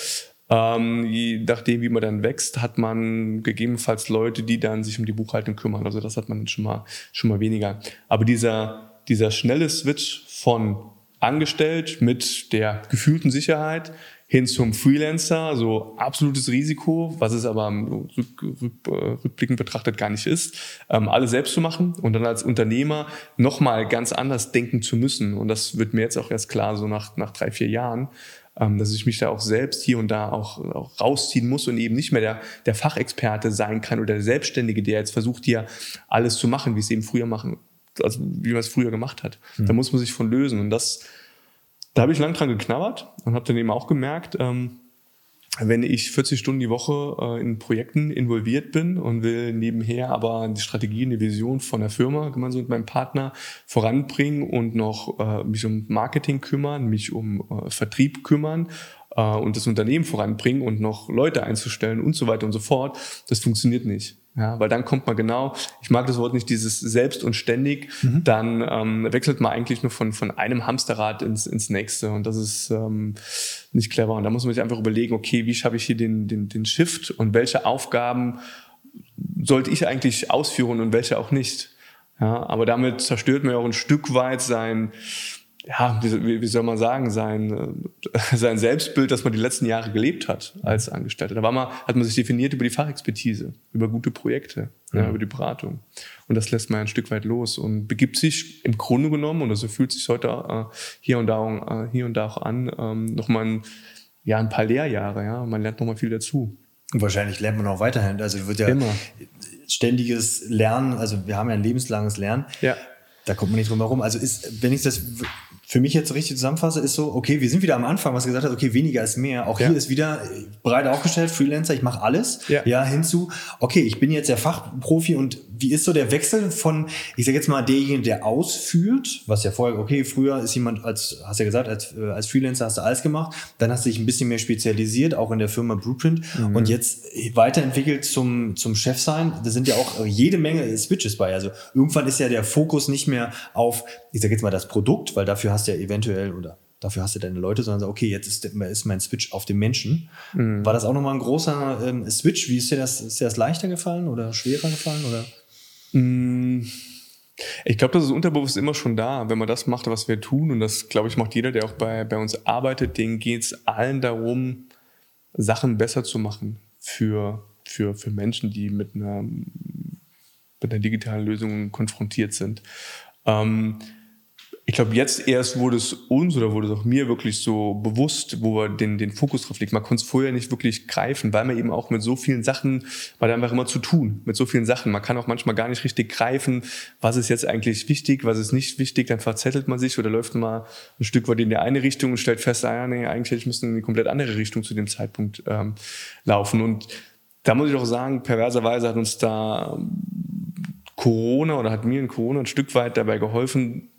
Ähm, je nachdem, wie man dann wächst, hat man gegebenenfalls Leute, die dann sich um die Buchhaltung kümmern. Also das hat man schon mal, schon mal weniger. Aber dieser, dieser schnelle Switch von angestellt mit der gefühlten Sicherheit hin zum Freelancer, so absolutes Risiko, was es aber rück, rück, rückblickend betrachtet gar nicht ist, ähm, alles selbst zu machen und dann als Unternehmer nochmal ganz anders denken zu müssen. Und das wird mir jetzt auch erst klar, so nach, nach drei, vier Jahren, ähm, dass ich mich da auch selbst hier und da auch, auch rausziehen muss und eben nicht mehr der, der Fachexperte sein kann oder der Selbstständige, der jetzt versucht, hier alles zu machen, wie es eben früher machen also wie man es früher gemacht hat. Mhm. Da muss man sich von lösen. Und das, da habe ich lang dran geknabbert und habe dann eben auch gemerkt, ähm, wenn ich 40 Stunden die Woche äh, in Projekten involviert bin und will nebenher aber die Strategie, eine Vision von der Firma gemeinsam mit meinem Partner voranbringen und noch äh, mich um Marketing kümmern, mich um äh, Vertrieb kümmern äh, und das Unternehmen voranbringen und noch Leute einzustellen und so weiter und so fort, das funktioniert nicht. Ja, weil dann kommt man genau, ich mag das Wort nicht, dieses selbst und ständig, mhm. dann ähm, wechselt man eigentlich nur von, von einem Hamsterrad ins, ins nächste und das ist ähm, nicht clever. Und da muss man sich einfach überlegen, okay, wie schaffe ich hier den, den, den Shift und welche Aufgaben sollte ich eigentlich ausführen und welche auch nicht. Ja, aber damit zerstört man ja auch ein Stück weit sein, ja, wie, wie soll man sagen, sein, äh, [LAUGHS] sein Selbstbild, das man die letzten Jahre gelebt hat als Angestellter. Da war man, hat man sich definiert über die Fachexpertise, über gute Projekte, ja. ja, über die Beratung. Und das lässt man ein Stück weit los und begibt sich im Grunde genommen, und so fühlt sich heute äh, hier, und da, äh, hier und da auch an, ähm, nochmal ein, ja, ein paar Lehrjahre. Ja? Man lernt nochmal viel dazu. Und wahrscheinlich lernt man auch weiterhin. Also wird ja Immer. ständiges Lernen, also wir haben ja ein lebenslanges Lernen. Ja. Da kommt man nicht drum herum. Also ist, wenn ich das für mich jetzt richtig zusammenfasse, ist so, okay, wir sind wieder am Anfang, was gesagt hat, okay, weniger ist mehr. Auch ja. hier ist wieder breit aufgestellt, Freelancer, ich mache alles. Ja. ja, hinzu, okay, ich bin jetzt der Fachprofi und wie ist so der Wechsel von, ich sage jetzt mal, derjenige, der ausführt, was ja vorher, okay, früher ist jemand, als, hast ja gesagt, als, äh, als Freelancer hast du alles gemacht, dann hast du dich ein bisschen mehr spezialisiert, auch in der Firma Blueprint mhm. und jetzt weiterentwickelt zum, zum Chef sein. Da sind ja auch jede Menge Switches bei. Also irgendwann ist ja der Fokus nicht mehr auf, ich sage jetzt mal, das Produkt, weil dafür hast du ja eventuell oder dafür hast du deine Leute, sondern okay, jetzt ist, ist mein Switch auf den Menschen. Mhm. War das auch nochmal ein großer ähm, Switch? Wie ist dir das, ist dir das leichter gefallen oder schwerer gefallen? Oder? Mm, ich glaube, das ist unterbewusst immer schon da, wenn man das macht, was wir tun. Und das, glaube ich, macht jeder, der auch bei, bei uns arbeitet, denen geht es allen darum, Sachen besser zu machen für, für, für Menschen, die mit einer, mit einer digitalen Lösung konfrontiert sind. Ähm, ich glaube, jetzt erst wurde es uns oder wurde es auch mir wirklich so bewusst, wo wir den, den Fokus drauf legen. Man konnte es vorher nicht wirklich greifen, weil man eben auch mit so vielen Sachen, man hat einfach immer zu tun, mit so vielen Sachen. Man kann auch manchmal gar nicht richtig greifen, was ist jetzt eigentlich wichtig, was ist nicht wichtig, dann verzettelt man sich oder läuft mal ein Stück weit in die eine Richtung und stellt fest, ah nee, eigentlich müssen in eine komplett andere Richtung zu dem Zeitpunkt ähm, laufen. Und da muss ich auch sagen, perverserweise hat uns da Corona oder hat mir in Corona ein Stück weit dabei geholfen,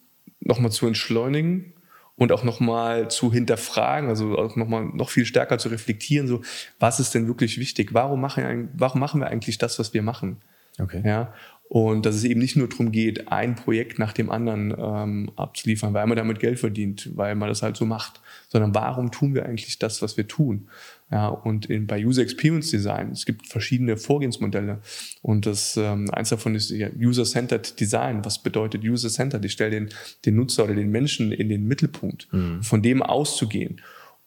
nochmal zu entschleunigen und auch nochmal zu hinterfragen, also auch nochmal noch viel stärker zu reflektieren, so, was ist denn wirklich wichtig? Warum machen, warum machen wir eigentlich das, was wir machen? Okay. Ja. Und dass es eben nicht nur darum geht, ein Projekt nach dem anderen ähm, abzuliefern, weil man damit Geld verdient, weil man das halt so macht, sondern warum tun wir eigentlich das, was wir tun? Ja, und in, bei User Experience Design, es gibt verschiedene Vorgehensmodelle. Und das ähm, eins davon ist User-Centered Design. Was bedeutet User-Centered? Ich stelle den, den Nutzer oder den Menschen in den Mittelpunkt, mhm. von dem auszugehen.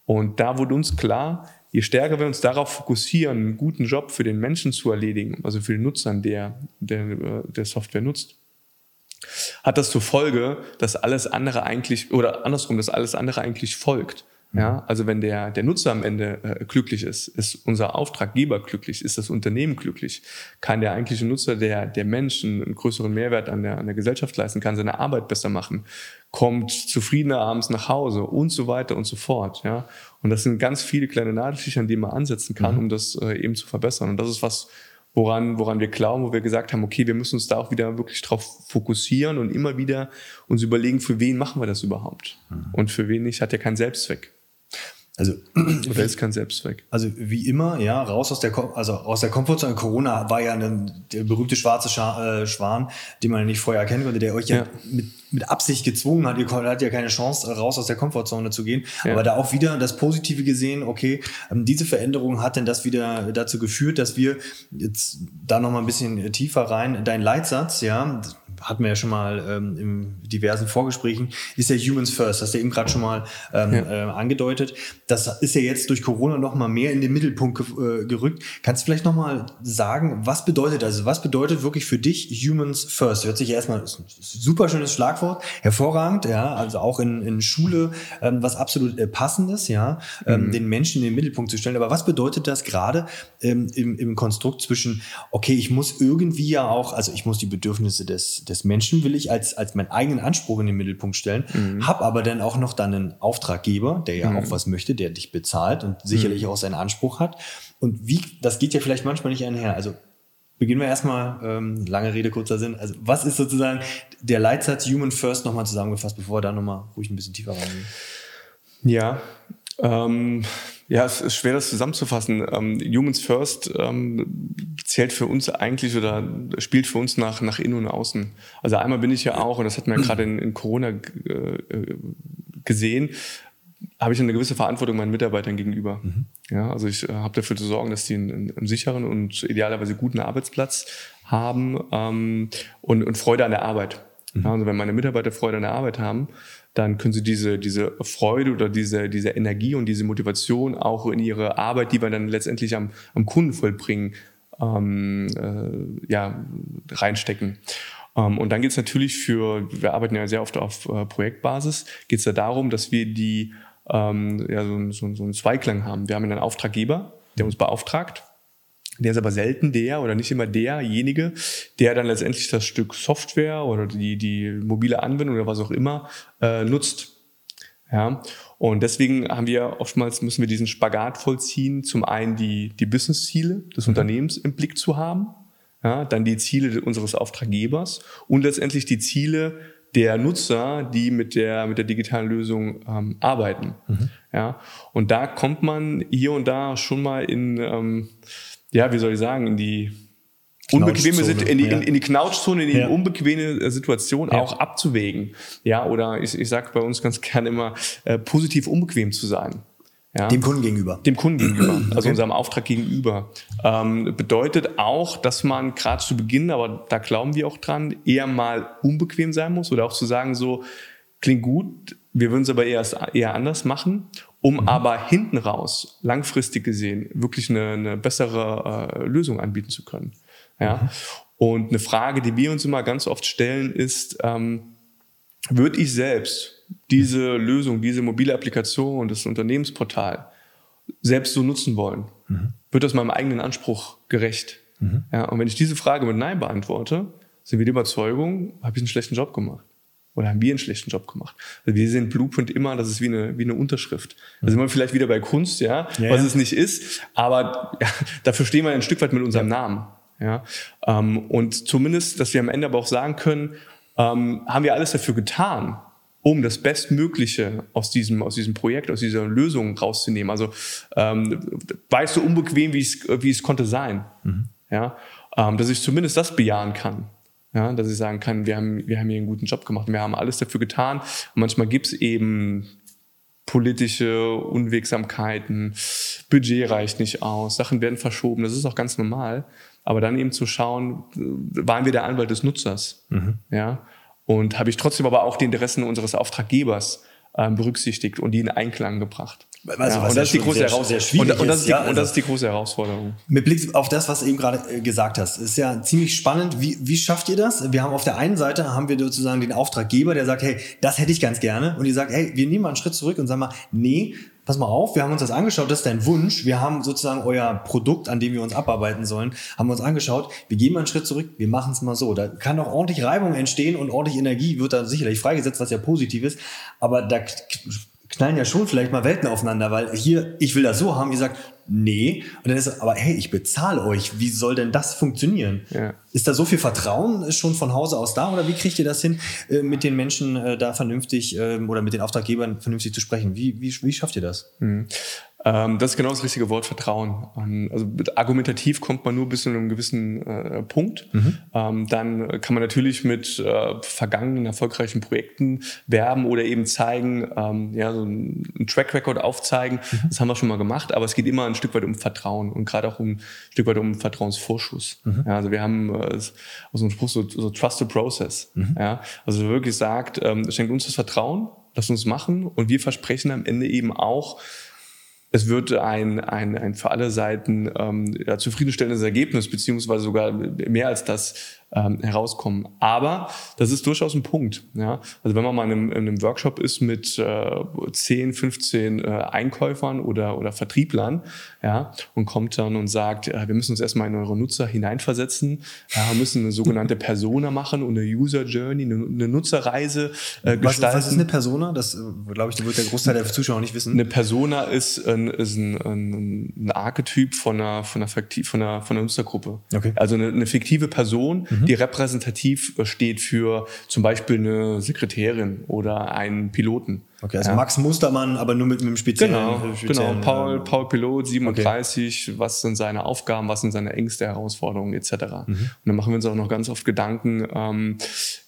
Und da wurde uns klar, je stärker wir uns darauf fokussieren, einen guten Job für den Menschen zu erledigen, also für den Nutzer, der, der, äh, der Software nutzt, hat das zur Folge, dass alles andere eigentlich, oder andersrum, dass alles andere eigentlich folgt. Ja, mhm. also wenn der, der Nutzer am Ende äh, glücklich ist, ist unser Auftraggeber glücklich, ist das Unternehmen glücklich, kann der eigentliche Nutzer, der, der Mensch einen größeren Mehrwert an der, an der Gesellschaft leisten, kann seine Arbeit besser machen, kommt zufriedener abends nach Hause und so weiter und so fort. Ja, und das sind ganz viele kleine Nadelstiche, an denen man ansetzen kann, mhm. um das äh, eben zu verbessern. Und das ist was, woran, woran wir glauben, wo wir gesagt haben, okay, wir müssen uns da auch wieder wirklich drauf fokussieren und immer wieder uns überlegen, für wen machen wir das überhaupt? Mhm. Und für wen nicht, hat ja keinen Selbstzweck. Also [CLEARS THROAT] oder ist kein Selbstzweck. Also wie immer, ja, raus aus der also aus der Komfortzone. Corona war ja ein, der berühmte schwarze Scha äh, Schwan, den man nicht vorher erkennen konnte, der euch ja, ja mit, mit Absicht gezwungen hat. Ihr hattet ja keine Chance, raus aus der Komfortzone zu gehen. Ja. Aber da auch wieder das Positive gesehen, okay, ähm, diese Veränderung hat denn das wieder dazu geführt, dass wir jetzt da noch mal ein bisschen tiefer rein, dein Leitsatz, ja, hatten wir ja schon mal ähm, in diversen Vorgesprächen, ist ja Humans First, das hast du eben gerade schon mal ähm, ja. äh, angedeutet. Das ist ja jetzt durch Corona noch mal mehr in den Mittelpunkt ge äh, gerückt. Kannst du vielleicht noch mal sagen, was bedeutet das? Also was bedeutet wirklich für dich Humans First? Hört sich ja erstmal, ist ein super schönes Schlagwort, hervorragend, ja, also auch in, in Schule ähm, was absolut äh, passendes, ja, ähm, mhm. den Menschen in den Mittelpunkt zu stellen. Aber was bedeutet das gerade ähm, im, im Konstrukt zwischen, okay, ich muss irgendwie ja auch, also ich muss die Bedürfnisse des, des des Menschen will ich als, als meinen eigenen Anspruch in den Mittelpunkt stellen, mhm. habe aber dann auch noch dann einen Auftraggeber, der ja mhm. auch was möchte, der dich bezahlt und sicherlich mhm. auch seinen Anspruch hat. Und wie, das geht ja vielleicht manchmal nicht einher. Also beginnen wir erstmal, ähm, lange Rede, kurzer Sinn. Also was ist sozusagen der Leitsatz Human First nochmal zusammengefasst, bevor wir da nochmal ruhig ein bisschen tiefer reingehen? Ja, ähm, ja, es ist schwer, das zusammenzufassen. Ähm, Humans First ähm, zählt für uns eigentlich oder spielt für uns nach, nach innen und außen. Also einmal bin ich ja auch, und das hat man ja gerade in, in Corona äh, gesehen, habe ich eine gewisse Verantwortung meinen Mitarbeitern gegenüber. Mhm. Ja, also ich äh, habe dafür zu sorgen, dass die einen, einen, sicheren und idealerweise guten Arbeitsplatz haben ähm, und, und Freude an der Arbeit. Mhm. Ja, also wenn meine Mitarbeiter Freude an der Arbeit haben, dann können sie diese, diese Freude oder diese, diese Energie und diese Motivation auch in ihre Arbeit, die wir dann letztendlich am, am Kunden vollbringen, ähm, äh, ja, reinstecken. Ähm, und dann geht es natürlich für, wir arbeiten ja sehr oft auf äh, Projektbasis, geht es ja darum, dass wir die ähm, ja, so, so, so einen Zweiklang haben. Wir haben einen Auftraggeber, der uns beauftragt der ist aber selten der oder nicht immer derjenige, der dann letztendlich das Stück Software oder die, die mobile Anwendung oder was auch immer äh, nutzt. Ja, und deswegen haben wir oftmals müssen wir diesen Spagat vollziehen, zum einen die, die Business-Ziele des. Unternehmens im Blick zu haben, ja, dann die Ziele unseres Auftraggebers und letztendlich die Ziele der Nutzer, die mit der, mit der digitalen Lösung ähm, arbeiten. Mhm. Ja, und da kommt man hier und da schon mal in, ähm, ja, wie soll ich sagen, in die unbequeme in die, in, in die Knautschzone, in die ja. unbequeme äh, Situation ja. auch abzuwägen. Ja, oder ich, ich sage bei uns ganz gerne immer, äh, positiv unbequem zu sein. Ja. Dem Kunden gegenüber. Dem Kunden gegenüber, [CLEARS THROAT] also okay. unserem Auftrag gegenüber. Ähm, bedeutet auch, dass man gerade zu Beginn, aber da glauben wir auch dran, eher mal unbequem sein muss oder auch zu sagen, so, klingt gut, wir würden es aber eher, eher anders machen um mhm. aber hinten raus, langfristig gesehen, wirklich eine, eine bessere äh, Lösung anbieten zu können. Ja? Mhm. Und eine Frage, die wir uns immer ganz oft stellen, ist, ähm, würde ich selbst diese Lösung, diese mobile Applikation, das Unternehmensportal selbst so nutzen wollen? Mhm. Wird das meinem eigenen Anspruch gerecht? Mhm. Ja, und wenn ich diese Frage mit Nein beantworte, sind wir die Überzeugung, habe ich einen schlechten Job gemacht oder haben wir einen schlechten Job gemacht? Also wir sehen Blueprint immer, das ist wie eine, wie eine Unterschrift. Da sind wir vielleicht wieder bei Kunst, ja, ja was ja. es nicht ist, aber ja, dafür stehen wir ein Stück weit mit unserem. Namen. Ja, ähm, und zumindest, dass wir am Ende aber auch sagen können, ähm, haben wir alles dafür getan, um das Bestmögliche aus diesem, aus diesem Projekt, aus dieser Lösung rauszunehmen. Also ähm, war es so unbequem, wie es, wie es konnte sein. Mhm. Ja, ähm, dass ich zumindest das bejahen kann. Ja, dass ich sagen kann, wir haben, wir haben hier einen guten Job gemacht, wir haben alles dafür getan. Und manchmal gibt es eben politische Unwegsamkeiten, Budget reicht nicht aus, Sachen werden verschoben, das ist auch ganz normal. Aber dann eben zu schauen, waren wir der Anwalt des Nutzers? Mhm. Ja? Und habe ich trotzdem aber auch die Interessen unseres Auftraggebers ähm, berücksichtigt und die in Einklang gebracht. Also, ja, und, das ist die große sehr, Herausforderung. Und, und, das ist die, ja, also und das ist die große Herausforderung. Mit Blick auf das, was du eben gerade äh, gesagt hast, ist ja ziemlich spannend. Wie, wie schafft ihr das? Wir haben auf der einen Seite haben wir sozusagen den Auftraggeber, der sagt, hey, das hätte ich ganz gerne. Und die sagt, hey, wir nehmen mal einen Schritt zurück und sagen mal, nee, pass mal auf, wir haben uns das angeschaut, das ist dein Wunsch. Wir haben sozusagen euer Produkt, an dem wir uns abarbeiten sollen, haben wir uns angeschaut. Wir gehen mal einen Schritt zurück, wir machen es mal so. Da kann auch ordentlich Reibung entstehen und ordentlich Energie wird da sicherlich freigesetzt, was ja positiv ist. Aber da knallen ja schon vielleicht mal Welten aufeinander, weil hier, ich will das so haben, ihr sagt, nee. Und dann ist es, aber hey, ich bezahle euch. Wie soll denn das funktionieren? Ja. Ist da so viel Vertrauen schon von Hause aus da oder wie kriegt ihr das hin, äh, mit den Menschen äh, da vernünftig ähm, oder mit den Auftraggebern vernünftig zu sprechen? Wie, wie, wie schafft ihr das? Mhm. Ähm, das ist genau das richtige Wort, Vertrauen. Also argumentativ kommt man nur bis zu einem gewissen äh, Punkt. Mhm. Ähm, dann kann man natürlich mit äh, vergangenen erfolgreichen Projekten werben oder eben zeigen, ähm, ja, so einen Track Record aufzeigen. Mhm. Das haben wir schon mal gemacht, aber es geht immer ein Stück weit um Vertrauen und gerade auch um, ein Stück weit um Vertrauensvorschuss. Mhm. Ja, also wir haben äh, aus unserem Spruch so, so Trust the Process. Mhm. Ja, also wirklich sagt, ähm, schenkt uns das Vertrauen, lasst uns machen und wir versprechen am Ende eben auch, es wird ein, ein, ein für alle Seiten ähm, ja, zufriedenstellendes Ergebnis, beziehungsweise sogar mehr als das ähm, herauskommen. Aber das ist durchaus ein Punkt. Ja? Also wenn man mal in einem, in einem Workshop ist mit äh, 10, 15 äh, Einkäufern oder, oder Vertrieblern ja, und kommt dann und sagt, äh, wir müssen uns erstmal in eure Nutzer hineinversetzen, ja, müssen eine sogenannte Persona machen und eine User Journey, eine, eine Nutzerreise äh, gestalten. Was ist eine Persona? Das, äh, glaube ich, wird der Großteil der Zuschauer nicht wissen. Eine Persona ist ein, ist ein, ein, ein Archetyp von einer, von einer, von einer, von einer Nutzergruppe. Okay. Also eine, eine fiktive Person, mhm. Die repräsentativ steht für zum Beispiel eine Sekretärin oder einen Piloten. Okay, also ja. Max Mustermann, aber nur mit, einem speziellen. Genau, genau. speziellen, genau. Paul, ähm, Paul Pilot, 37, okay. was sind seine Aufgaben, was sind seine Ängste, Herausforderungen etc. Mhm. Und dann machen wir uns auch noch ganz oft Gedanken, ähm,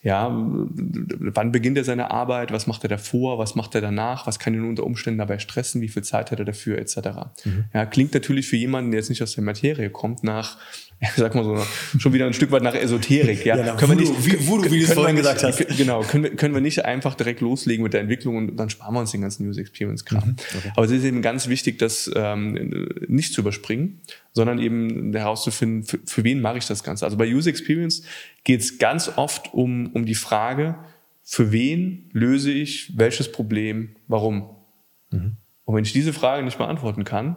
ja, wann beginnt er seine Arbeit, was macht er davor, was macht er danach, was kann ihn unter Umständen dabei stressen, wie viel Zeit hat er dafür etc. Mhm. Ja, klingt natürlich für jemanden, der jetzt nicht aus der Materie kommt, nach [LAUGHS] sag mal so, schon wieder ein Stück weit nach Esoterik. Ja, ja können Voodoo, wir nicht, Voodoo, wie du es vorhin gesagt hast. [LAUGHS] Genau, können wir, können wir nicht einfach direkt loslegen mit der Entwicklung und dann sparen wir uns den ganzen User Experience Kram. Mhm, okay. Aber es ist eben ganz wichtig, das ähm, nicht zu überspringen, sondern eben herauszufinden, für, für wen mache ich das Ganze. Also bei User Experience geht es ganz oft um, um die Frage, für wen löse ich welches Problem, warum? Mhm. Und wenn ich diese Frage nicht beantworten kann,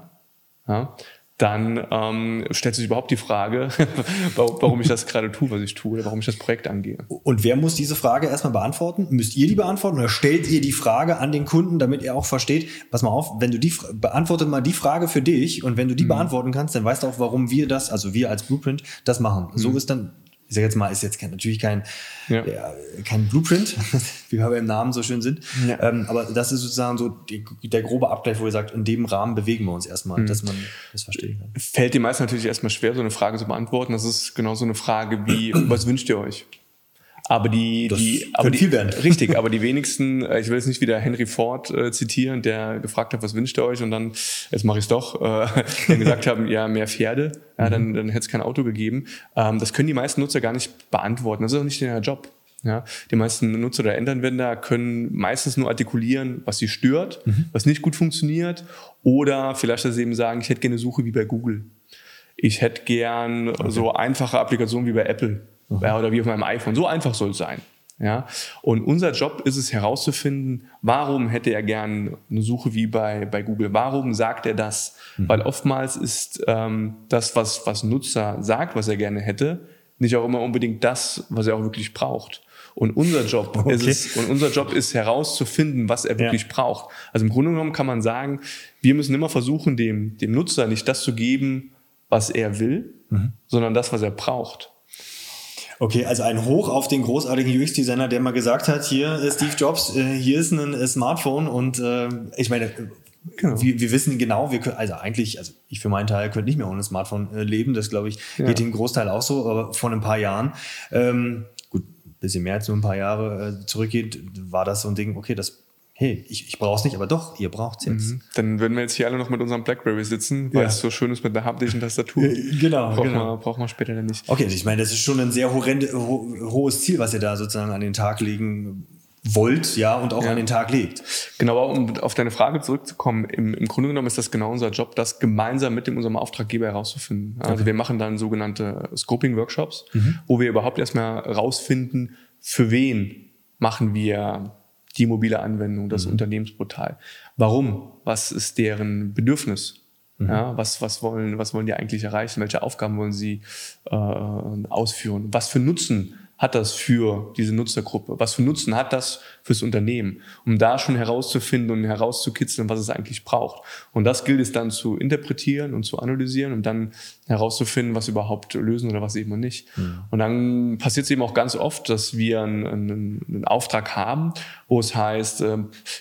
ja, dann ähm, stellt sich überhaupt die Frage, [LAUGHS] warum ich das gerade tue, was ich tue, oder warum ich das Projekt angehe. Und wer muss diese Frage erstmal beantworten? Müsst ihr die beantworten oder stellt ihr die Frage an den Kunden, damit er auch versteht, pass mal auf, wenn du die beantwortet mal die Frage für dich und wenn du die mhm. beantworten kannst, dann weißt du auch, warum wir das, also wir als Blueprint, das machen. Mhm. So ist dann ich sage jetzt mal, ist jetzt kein, natürlich kein, ja. Ja, kein Blueprint, [LAUGHS] wie wir im Namen so schön sind. Ja. Ähm, aber das ist sozusagen so die, der grobe Abgleich, wo ihr sagt, in dem Rahmen bewegen wir uns erstmal, mhm. dass man das verstehen kann. Fällt den meisten natürlich erstmal schwer, so eine Frage zu beantworten. Das ist genau so eine Frage wie, [CLEARS THROAT] was wünscht ihr euch? Aber die, das die, aber die, viel werden. [LAUGHS] richtig, aber die [LAUGHS] wenigsten, äh, ich will jetzt nicht wieder Henry Ford äh, zitieren, der gefragt hat, was wünscht ihr euch? Und dann, jetzt mache ich es doch, äh, [LAUGHS] dann gesagt haben, ja, mehr Pferde, ja, dann, mhm. dann hätte es kein Auto gegeben. Ähm, das können die meisten Nutzer gar nicht beantworten. Das ist auch nicht der Job. Ja, die meisten Nutzer oder Endanwender können meistens nur artikulieren, was sie stört, mhm. was nicht gut funktioniert, oder vielleicht, dass sie eben sagen, ich hätte gerne eine Suche wie bei Google. Ich hätte gern okay. so einfache Applikationen wie bei Apple. Ja, oder wie auf meinem iPhone. So einfach soll es sein. Ja? Und unser Job ist es herauszufinden, warum hätte er gern eine Suche wie bei, bei Google? Warum sagt er das? Mhm. Weil oftmals ist ähm, das, was, was Nutzer sagt, was er gerne hätte, nicht auch immer unbedingt das, was er auch wirklich braucht. Und unser Job [LAUGHS] okay. ist es, und unser Job ist herauszufinden, was er wirklich ja. braucht. Also im Grunde genommen kann man sagen, wir müssen immer versuchen, dem, dem Nutzer nicht das zu geben, was er will, mhm. sondern das, was er braucht. Okay, also ein Hoch auf den großartigen UX-Designer, der mal gesagt hat, hier äh, Steve Jobs, äh, hier ist ein äh, Smartphone und ich meine, Genau. Wir, wir wissen genau, wir können, also eigentlich, also ich für meinen Teil könnte nicht mehr ohne Smartphone äh, leben. Das glaube ich ja. geht dem Großteil auch so, aber vor ein paar Jahren, ähm, gut, bisschen mehr als nur ein paar Jahre äh, zurückgeht, war das so ein Ding, okay, das hey, ich, ich brauche es nicht, aber doch, ihr braucht es jetzt. Mhm. Dann würden wir jetzt hier alle noch mit unserem Blackberry sitzen, weil ja. es so schön ist mit der haptischen Tastatur. genau, braucht genau. Man, braucht man später dann nicht. Okay, ich meine, das ist schon ein sehr horrende, ho hohes Ziel, was ihr da sozusagen an den Tag legen wollt, ja, und auch ja. an den Tag legt. Genau, um auf deine Frage zurückzukommen, im, im Grunde genommen ist das genau unser Job, das gemeinsam mit dem unserem Auftraggeber herauszufinden. Also okay. wir machen dann sogenannte Scoping-Workshops, mhm. wo wir überhaupt erstmal herausfinden, für wen machen wir die mobile Anwendung, das mhm. Unternehmensportal. Warum? Was ist deren Bedürfnis? Mhm. Ja, was, was, wollen, was wollen die eigentlich erreichen? Welche Aufgaben wollen sie äh, ausführen? Was für Nutzen hat das für diese Nutzergruppe? Was für Nutzen hat das fürs Unternehmen? Um da schon herauszufinden und herauszukitzeln, was es eigentlich braucht. Und das gilt es dann zu interpretieren und zu analysieren und dann herauszufinden, was überhaupt lösen oder was eben nicht. Mhm. Und dann passiert es eben auch ganz oft, dass wir einen, einen, einen Auftrag haben, wo es heißt, äh,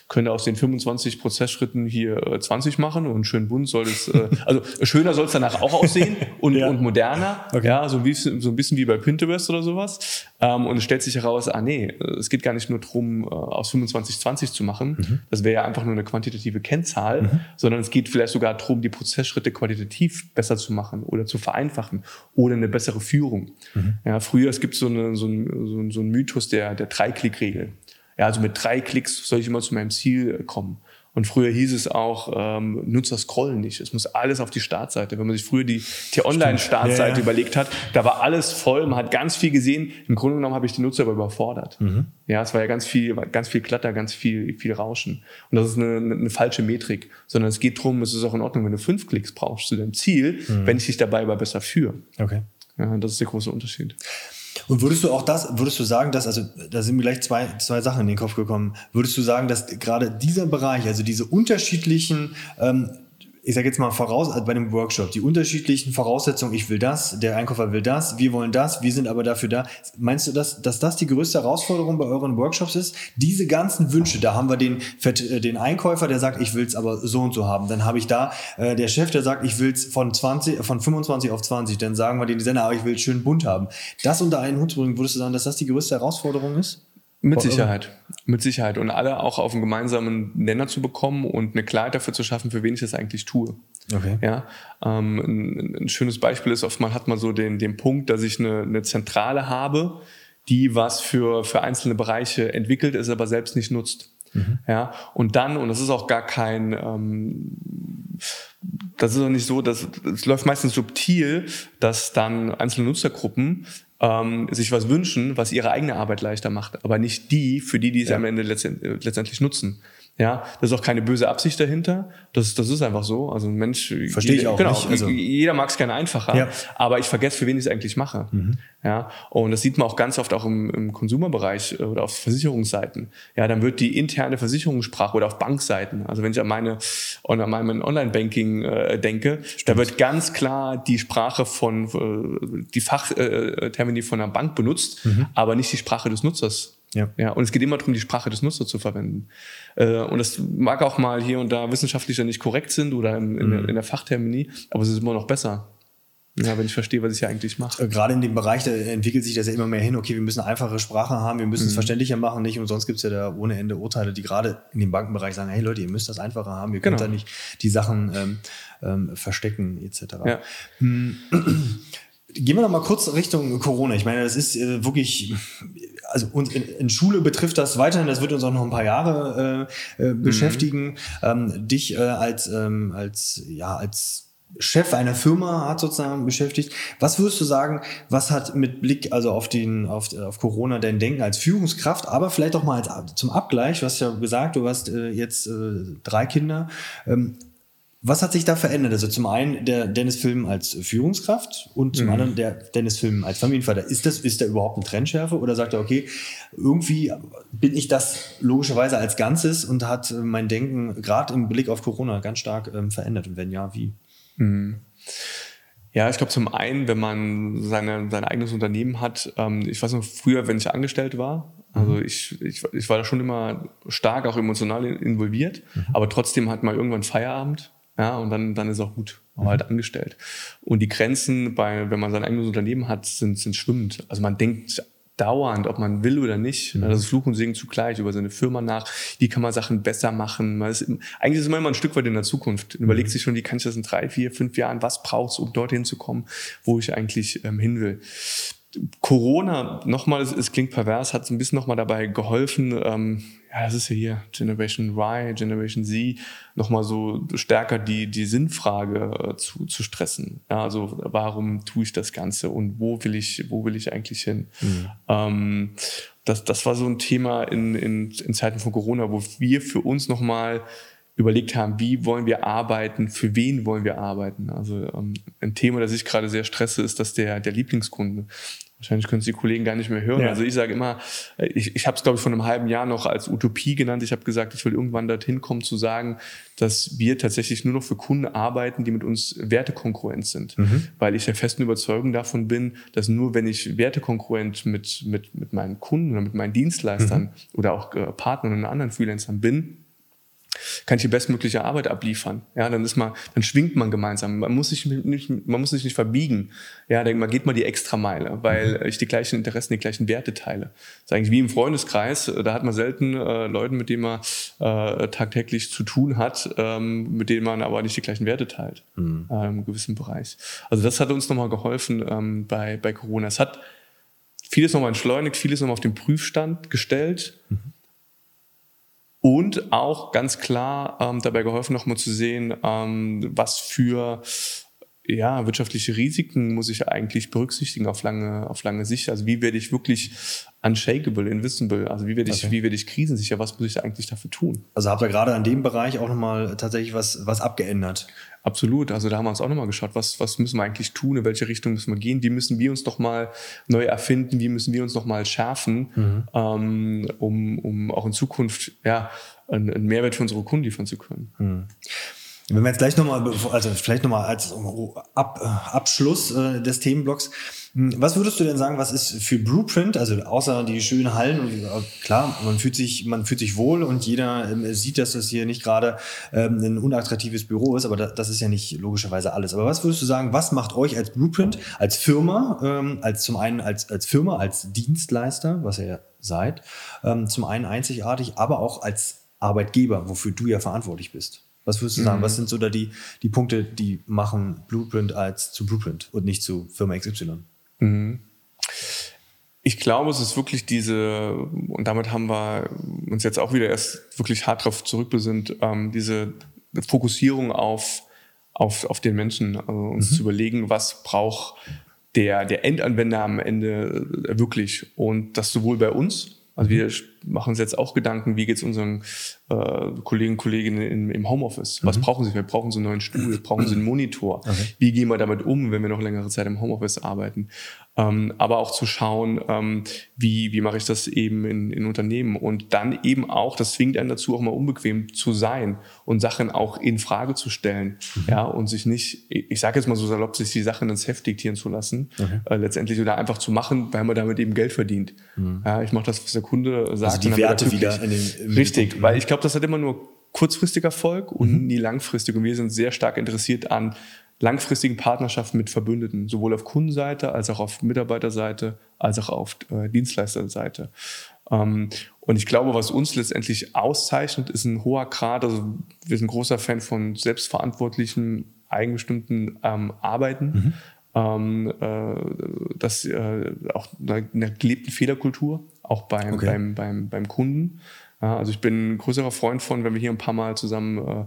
könnte aus den 25 Prozessschritten hier äh, 20 machen und schön bunt soll es, äh, [LAUGHS] also schöner soll es danach auch aussehen und, ja. und moderner, okay. ja, so, wie, so ein bisschen wie bei Pinterest oder sowas. Ähm, und es stellt sich heraus, ah nee, es geht gar nicht nur darum, äh, aus 25 20 zu machen. Mhm. Das wäre ja einfach nur eine quantitative Kennzahl, mhm. sondern es geht vielleicht sogar darum, die Prozessschritte qualitativ besser zu machen oder zu vereinfachen oder eine bessere Führung. Mhm. Ja, früher, es gibt so, eine, so, ein, so, ein Mythos der, der Drei-Klick-Regel. Ja, also mit drei Klicks soll ich immer zu meinem Ziel kommen. Und früher hieß es auch, ähm, Nutzer scrollen nicht. Es muss alles auf die Startseite. Wenn man sich früher die T-Online-Startseite ja, ja. überlegt hat, da war alles voll, man hat ganz viel gesehen. Im Grunde genommen habe ich die Nutzer aber überfordert. Mhm. Ja, es war ja ganz viel, ganz viel Klatter, ganz viel, viel Rauschen. Und das ist eine, eine, eine falsche Metrik. Sondern es geht darum, es ist auch in Ordnung, wenn du fünf Klicks brauchst zu deinem Ziel, mhm. wenn ich dich dabei aber besser führe. Okay. Ja, das ist der große Unterschied. Und würdest du auch das, würdest du sagen, dass, also da sind mir gleich zwei, zwei Sachen in den Kopf gekommen, würdest du sagen, dass gerade dieser Bereich, also diese unterschiedlichen ähm, ich sage jetzt mal voraus, also bei einem Workshop, die unterschiedlichen Voraussetzungen, ich will das, der Einkäufer will das, wir wollen das, wir sind aber dafür da. Meinst du, dass, dass das die größte Herausforderung bei euren Workshops ist? Diese ganzen Wünsche, da haben wir den, äh, den Einkäufer, der sagt, ich will es aber so und so haben. Dann habe ich da äh, der Chef, der sagt, ich will es von 20, von 25 auf 20. Dann sagen wir den Sender, aber ich will es schön bunt haben. Das unter einen Hut zu bringen, würdest du sagen, dass das die größte Herausforderung ist? Mit Sicherheit, mit Sicherheit. Und alle auch auf einen gemeinsamen Nenner zu bekommen und eine Klarheit dafür zu schaffen, für wen ich das eigentlich tue. Okay. Ja, ähm, ein, ein, schönes Beispiel ist, oft mal hat man so den, den Punkt, dass ich eine, eine Zentrale habe, die was für, für einzelne Bereiche entwickelt, ist aber selbst nicht nutzt. Mhm. Ja, und dann, und das ist auch gar kein, ähm, das ist auch nicht so, dass es läuft meistens subtil, dass dann einzelne Nutzergruppen ähm, sich was wünschen, was ihre eigene Arbeit leichter macht, aber nicht die, für die, die es ja. am Ende letztendlich nutzen. Ja, da ist auch keine böse Absicht dahinter. Das, das ist einfach so. Also ein Mensch. Verstehe ich auch genau, nicht. Also. Jeder mag es gerne einfacher, ja. aber ich vergesse, für wen ich es eigentlich mache. Mhm. Ja, und das sieht man auch ganz oft auch im, im Konsumerbereich äh, oder auf Versicherungsseiten. Ja, dann wird die interne Versicherungssprache oder auf Bankseiten. Also wenn ich an meine, an mein Online-Banking äh, denke, Stimmt. da wird ganz klar die Sprache von, äh, die Fachtermini äh, von der Bank benutzt, mhm. aber nicht die Sprache des Nutzers ja. ja. Und es geht immer darum, die Sprache des Nutzers zu verwenden. Äh, und das mag auch mal hier und da wissenschaftlicher nicht korrekt sind oder in, in, mhm. in der Fachterminie, aber es ist immer noch besser. Ja, wenn ich verstehe, was ich hier eigentlich mache. Äh, gerade in dem Bereich, da entwickelt sich das ja immer mehr hin. Okay, wir müssen einfache Sprache haben, wir müssen es mhm. verständlicher machen, nicht umsonst gibt es ja da ohne Ende Urteile, die gerade in dem Bankenbereich sagen, hey Leute, ihr müsst das einfacher haben, ihr könnt genau. da nicht die Sachen ähm, ähm, verstecken, etc. Ja. Hm. [CLEARS THROAT] Gehen wir noch mal kurz Richtung Corona. Ich meine, das ist äh, wirklich, also uns in, in, Schule betrifft das weiterhin, das wird uns auch noch ein paar Jahre äh, äh, mhm. beschäftigen. Ähm, dich äh, als, ähm, als, ja, als Chef einer Firma hat sozusagen beschäftigt. Was würdest du sagen, was hat mit Blick also auf den auf, auf Corona dein Denken als Führungskraft, aber vielleicht auch mal als, zum Abgleich, du hast ja gesagt, du hast äh, jetzt äh, drei Kinder. Ähm, was hat sich da verändert? Also zum einen der Dennis Film als Führungskraft und zum mhm. anderen der Dennis Film als Familienvater. Ist das, ist da überhaupt eine Trendschärfe oder sagt er, okay, irgendwie bin ich das logischerweise als Ganzes und hat mein Denken gerade im Blick auf Corona ganz stark ähm, verändert? Und wenn ja, wie? Mhm. Ja, ich glaube zum einen, wenn man seine, sein eigenes Unternehmen hat, ähm, ich weiß noch früher, wenn ich angestellt war, also mhm. ich, ich, ich war da schon immer stark auch emotional involviert, mhm. aber trotzdem hat man irgendwann Feierabend ja, und dann, dann ist auch gut, aber mhm. halt angestellt. Und die Grenzen, bei, wenn man sein eigenes Unternehmen hat, sind, sind schwimmend. Also man denkt dauernd, ob man will oder nicht. Mhm. Das ist Fluch und Segen zugleich über seine Firma nach. Wie kann man Sachen besser machen? Ist, eigentlich ist man immer ein Stück weit in der Zukunft. Man überlegt mhm. sich schon, wie kann ich das in drei, vier, fünf Jahren, was brauchst um dorthin zu kommen, wo ich eigentlich ähm, hin will. Corona, nochmal, es, es klingt pervers, hat so ein bisschen nochmal dabei geholfen, ähm, ja, das ist ja hier Generation Y, Generation Z, nochmal so stärker die, die Sinnfrage äh, zu, zu stressen. Ja, also warum tue ich das Ganze und wo will ich, wo will ich eigentlich hin? Mhm. Ähm, das, das war so ein Thema in, in, in Zeiten von Corona, wo wir für uns nochmal überlegt haben, wie wollen wir arbeiten, für wen wollen wir arbeiten. Also ähm, ein Thema, das ich gerade sehr stresse, ist das der, der Lieblingskunde. Wahrscheinlich können es die Kollegen gar nicht mehr hören. Ja. Also ich sage immer, ich, ich habe es, glaube ich, vor einem halben Jahr noch als Utopie genannt. Ich habe gesagt, ich will irgendwann dorthin kommen zu sagen, dass wir tatsächlich nur noch für Kunden arbeiten, die mit uns wertekonkurrent sind. Mhm. Weil ich der festen Überzeugung davon bin, dass nur wenn ich wertekonkurrent mit, mit, mit meinen Kunden oder mit meinen Dienstleistern mhm. oder auch äh, Partnern und anderen Freelancern bin, kann ich die bestmögliche Arbeit abliefern. Ja, dann ist man, dann schwingt man gemeinsam. Man muss sich nicht, man muss sich nicht verbiegen. Ja, dann man geht mal die extra Meile, weil mhm. ich die gleichen Interessen, die gleichen Werte teile. Das ist eigentlich wie im Freundeskreis. Da hat man selten äh, Leute, mit denen man äh, tagtäglich zu tun hat, ähm, mit denen man aber nicht die gleichen Werte teilt. Mhm. Äh, Im gewissen Bereich. Also das hat uns nochmal geholfen ähm, bei, bei Corona. Es hat vieles nochmal entschleunigt, vieles nochmal auf den Prüfstand gestellt. Mhm und auch ganz klar ähm, dabei geholfen, nochmal zu sehen, ähm, was für ja, wirtschaftliche Risiken muss ich eigentlich berücksichtigen auf lange, auf lange Sicht. Also wie werde ich wirklich unshakable, invisible? Also wie werde ich, okay. wie werde ich krisensicher? Was muss ich eigentlich dafür tun? Also habt ihr gerade an dem Bereich auch nochmal tatsächlich was, was abgeändert? Absolut. Also da haben wir uns auch nochmal geschaut, was, was müssen wir eigentlich tun, in welche Richtung müssen wir gehen, wie müssen wir uns nochmal neu erfinden, wie müssen wir uns nochmal schärfen, mhm. ähm, um, um auch in Zukunft ja, einen, einen Mehrwert für unsere Kunden liefern zu können. Mhm. Wenn wir jetzt gleich nochmal, also vielleicht nochmal als Ab, Abschluss äh, des Themenblocks, hm, was würdest du denn sagen, was ist für Blueprint, also außer die schönen Hallen, und äh, klar, man fühlt sich, man fühlt sich wohl und jeder ähm, sieht, dass das hier nicht gerade ähm, ein unattraktives Büro ist, aber da, das ist ja nicht logischerweise alles. Aber was würdest du sagen, was macht euch als Blueprint, als Firma, ähm, als zum einen als, als Firma, als Dienstleister, was ihr seid, zum einen einzigartig, aber auch als Arbeitgeber, wofür du ja verantwortlich bist? Was würdest du sagen? Mhm. Was sind so da die, die Punkte, die machen Blueprint als zu Blueprint und nicht zu Firma XY? Mhm. Ich glaube, es ist wirklich diese, und damit haben wir uns jetzt auch wieder erst wirklich hart darauf zurückbesinnt, ähm, diese Fokussierung auf, auf, auf den Menschen, also uns mhm. zu überlegen, was braucht der, der Endanwender am Ende wirklich. Und das sowohl bei uns, also wir machen uns jetzt auch Gedanken, wie geht es unseren äh, Kollegen und Kolleginnen im, im Homeoffice? Was mhm. brauchen sie? Wir brauchen sie einen neuen Stuhl, [CLEARS THROAT] brauchen sie einen Monitor? Okay. Wie gehen wir damit um, wenn wir noch längere Zeit im Homeoffice arbeiten? Ähm, aber auch zu schauen, ähm, wie, wie mache ich das eben in, in Unternehmen? Und dann eben auch, das zwingt einen dazu, auch mal unbequem zu sein und Sachen auch in Frage zu stellen. Mhm. Ja, und sich nicht, ich sage jetzt mal so salopp, sich die Sachen ins Heft diktieren zu lassen, mhm. äh, letztendlich oder einfach zu machen, weil man damit eben Geld verdient. Mhm. Ja, ich mache das, was der Kunde sagt. Also die Werte wieder in den, Richtig, weil ich glaube, das hat immer nur kurzfristiger Erfolg und mhm. nie langfristig. Und wir sind sehr stark interessiert an langfristigen Partnerschaften mit Verbündeten, sowohl auf Kundenseite als auch auf Mitarbeiterseite, als auch auf äh, Dienstleisterseite. Ähm, und ich glaube, was uns letztendlich auszeichnet, ist ein hoher Grad, also wir sind großer Fan von selbstverantwortlichen, eigenbestimmten ähm, Arbeiten. Mhm. Ähm, äh, das äh, auch einer gelebten Fehlerkultur, auch beim, okay. beim, beim, beim Kunden. Ja, also ich bin ein größerer Freund von, wenn wir hier ein paar Mal zusammen äh,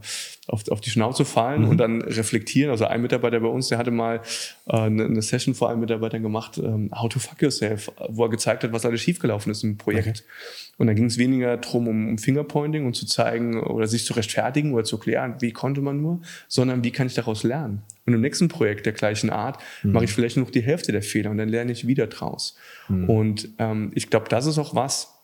auf, auf die Schnauze fallen mhm. und dann reflektieren. Also ein Mitarbeiter bei uns, der hatte mal äh, eine, eine Session vor einem Mitarbeiter gemacht, ähm, How to Fuck Yourself, wo er gezeigt hat, was alles schiefgelaufen ist im Projekt. Okay. Und da ging es weniger darum, um, um Fingerpointing und zu zeigen oder sich zu rechtfertigen oder zu klären, wie konnte man nur, sondern wie kann ich daraus lernen. Und im nächsten Projekt der gleichen Art mhm. mache ich vielleicht nur noch die Hälfte der Fehler und dann lerne ich wieder draus. Mhm. Und ähm, ich glaube, das ist auch was,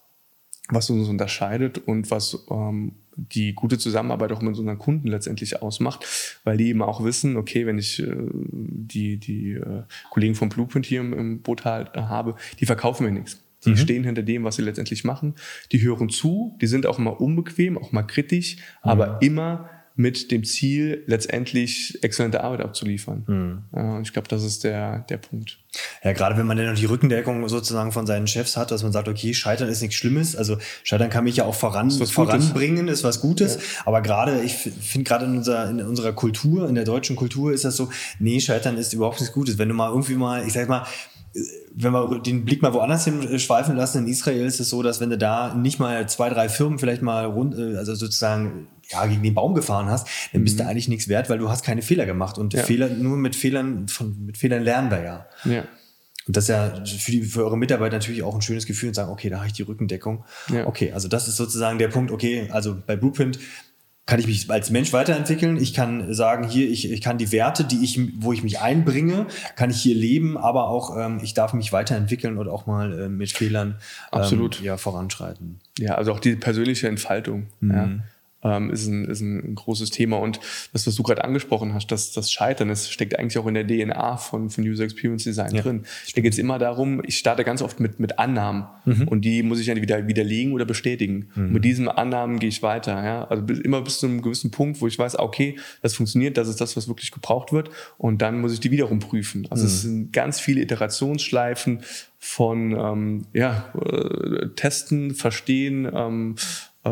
was uns unterscheidet und was ähm, die gute Zusammenarbeit auch mit unseren Kunden letztendlich ausmacht, weil die eben auch wissen, okay, wenn ich äh, die, die äh, Kollegen vom Blueprint hier im, im Boot halt, äh, habe, die verkaufen mir nichts. Die mhm. stehen hinter dem, was sie letztendlich machen. Die hören zu, die sind auch immer unbequem, auch mal kritisch, mhm. aber immer mit dem Ziel, letztendlich exzellente Arbeit abzuliefern. Mhm. Ich glaube, das ist der, der Punkt. Ja, gerade wenn man dann noch die Rückendeckung sozusagen von seinen Chefs hat, dass man sagt, okay, Scheitern ist nichts Schlimmes. Also Scheitern kann mich ja auch voran, ist voranbringen, Gutes. ist was Gutes. Ja. Aber gerade, ich finde gerade in unserer, in unserer Kultur, in der deutschen Kultur ist das so, nee, Scheitern ist überhaupt nichts Gutes. Wenn du mal irgendwie mal, ich sag mal, wenn wir den Blick mal woanders hin schweifen lassen, in Israel ist es so, dass wenn du da nicht mal zwei, drei Firmen vielleicht mal rund, äh, also sozusagen ja, gegen den Baum gefahren hast, dann bist mhm. du eigentlich nichts wert, weil du hast keine Fehler gemacht. Und ja. Fehler, nur mit Fehlern, von, mit Fehlern lernen wir ja. ja. Und das ist ja für, die, für eure Mitarbeiter natürlich auch ein schönes Gefühl und sagen, okay, da habe ich die Rückendeckung. Ja. Okay, also das ist sozusagen der Punkt, okay, also bei Blueprint kann ich mich als Mensch weiterentwickeln. Ich kann sagen, hier, ich, ich kann die Werte, die ich, wo ich mich einbringe, kann ich hier leben, aber auch ähm, ich darf mich weiterentwickeln und auch mal äh, mit Fehlern ähm, Absolut. ja, voranschreiten. Ja, also auch die persönliche Entfaltung. Mhm. Ja ähm, ist, ein, ist ein großes Thema. Und das, was du gerade angesprochen hast, das, das Scheitern, das steckt eigentlich auch in der DNA von, von User Experience Design ja. drin. Da geht es immer darum, ich starte ganz oft mit, mit Annahmen mhm. und die muss ich dann wieder widerlegen oder bestätigen. Mhm. mit diesen Annahmen gehe ich weiter. Ja? Also bis, immer bis zu einem gewissen Punkt, wo ich weiß, okay, das funktioniert, das ist das, was wirklich gebraucht wird. Und dann muss ich die wiederum prüfen. Also mhm. es sind ganz viele Iterationsschleifen von ähm, ja, äh, Testen, Verstehen, ähm,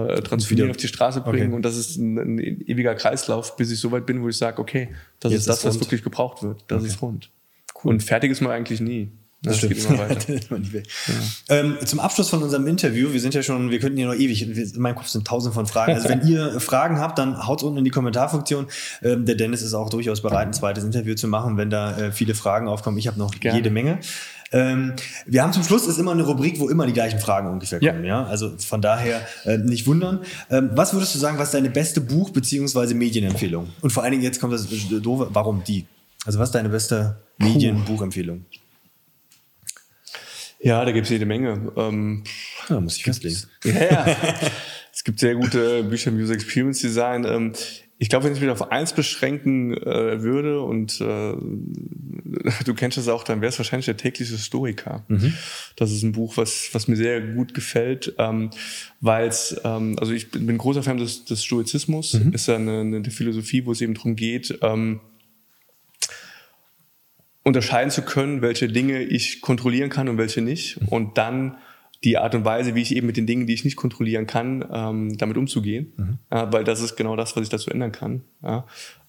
äh, transferieren, auf die Straße bringen. Okay. Und das ist ein, ein, ewiger Kreislauf, bis ich so weit bin, wo ich sage, okay, das Jetzt ist das, was wirklich gebraucht wird. Das okay. ist rund. Cool. Und fertig ist man eigentlich nie. Das, das stimmt. ja. [LAUGHS] ähm, zum Abschluss von unserem Interview, wir sind ja schon, wir könnten hier noch ewig, in meinem Kopf sind tausend von Fragen. Also wenn [LAUGHS] ihr Fragen habt, dann haut unten in die Kommentarfunktion. Ähm, der Dennis ist auch durchaus bereit, ein zweites Interview zu machen, wenn da äh, viele Fragen aufkommen. Ich habe noch Gerne. jede Menge. Ähm, wir haben zum Schluss ist immer eine Rubrik, wo immer die gleichen Fragen ungefähr kommen. Ja. ja? Also von daher äh, nicht wundern. Ähm, was würdest du sagen, was ist deine beste Buch- bzw. Medienempfehlung? Und vor allen Dingen jetzt kommt das doofe, warum die? Also was ist deine beste Medienbuchempfehlung? Ja, da gibt es jede Menge. Ähm, da muss ich festlegen. [LAUGHS] Ja, ja. es gibt sehr gute Bücher im User Experience Design. Ähm, ich glaube, wenn ich mich auf eins beschränken äh, würde und äh, du kennst das auch, dann wäre es wahrscheinlich der tägliche Stoiker. Mhm. Das ist ein Buch, was, was mir sehr gut gefällt, ähm, weil es, ähm, also ich bin, großer Fan des, des Stoizismus, mhm. ist ja eine, eine Philosophie, wo es eben darum geht, ähm, unterscheiden zu können, welche Dinge ich kontrollieren kann und welche nicht. Mhm. Und dann die Art und Weise, wie ich eben mit den Dingen, die ich nicht kontrollieren kann, ähm, damit umzugehen. Mhm. Ja, weil das ist genau das, was ich dazu ändern kann. Ja.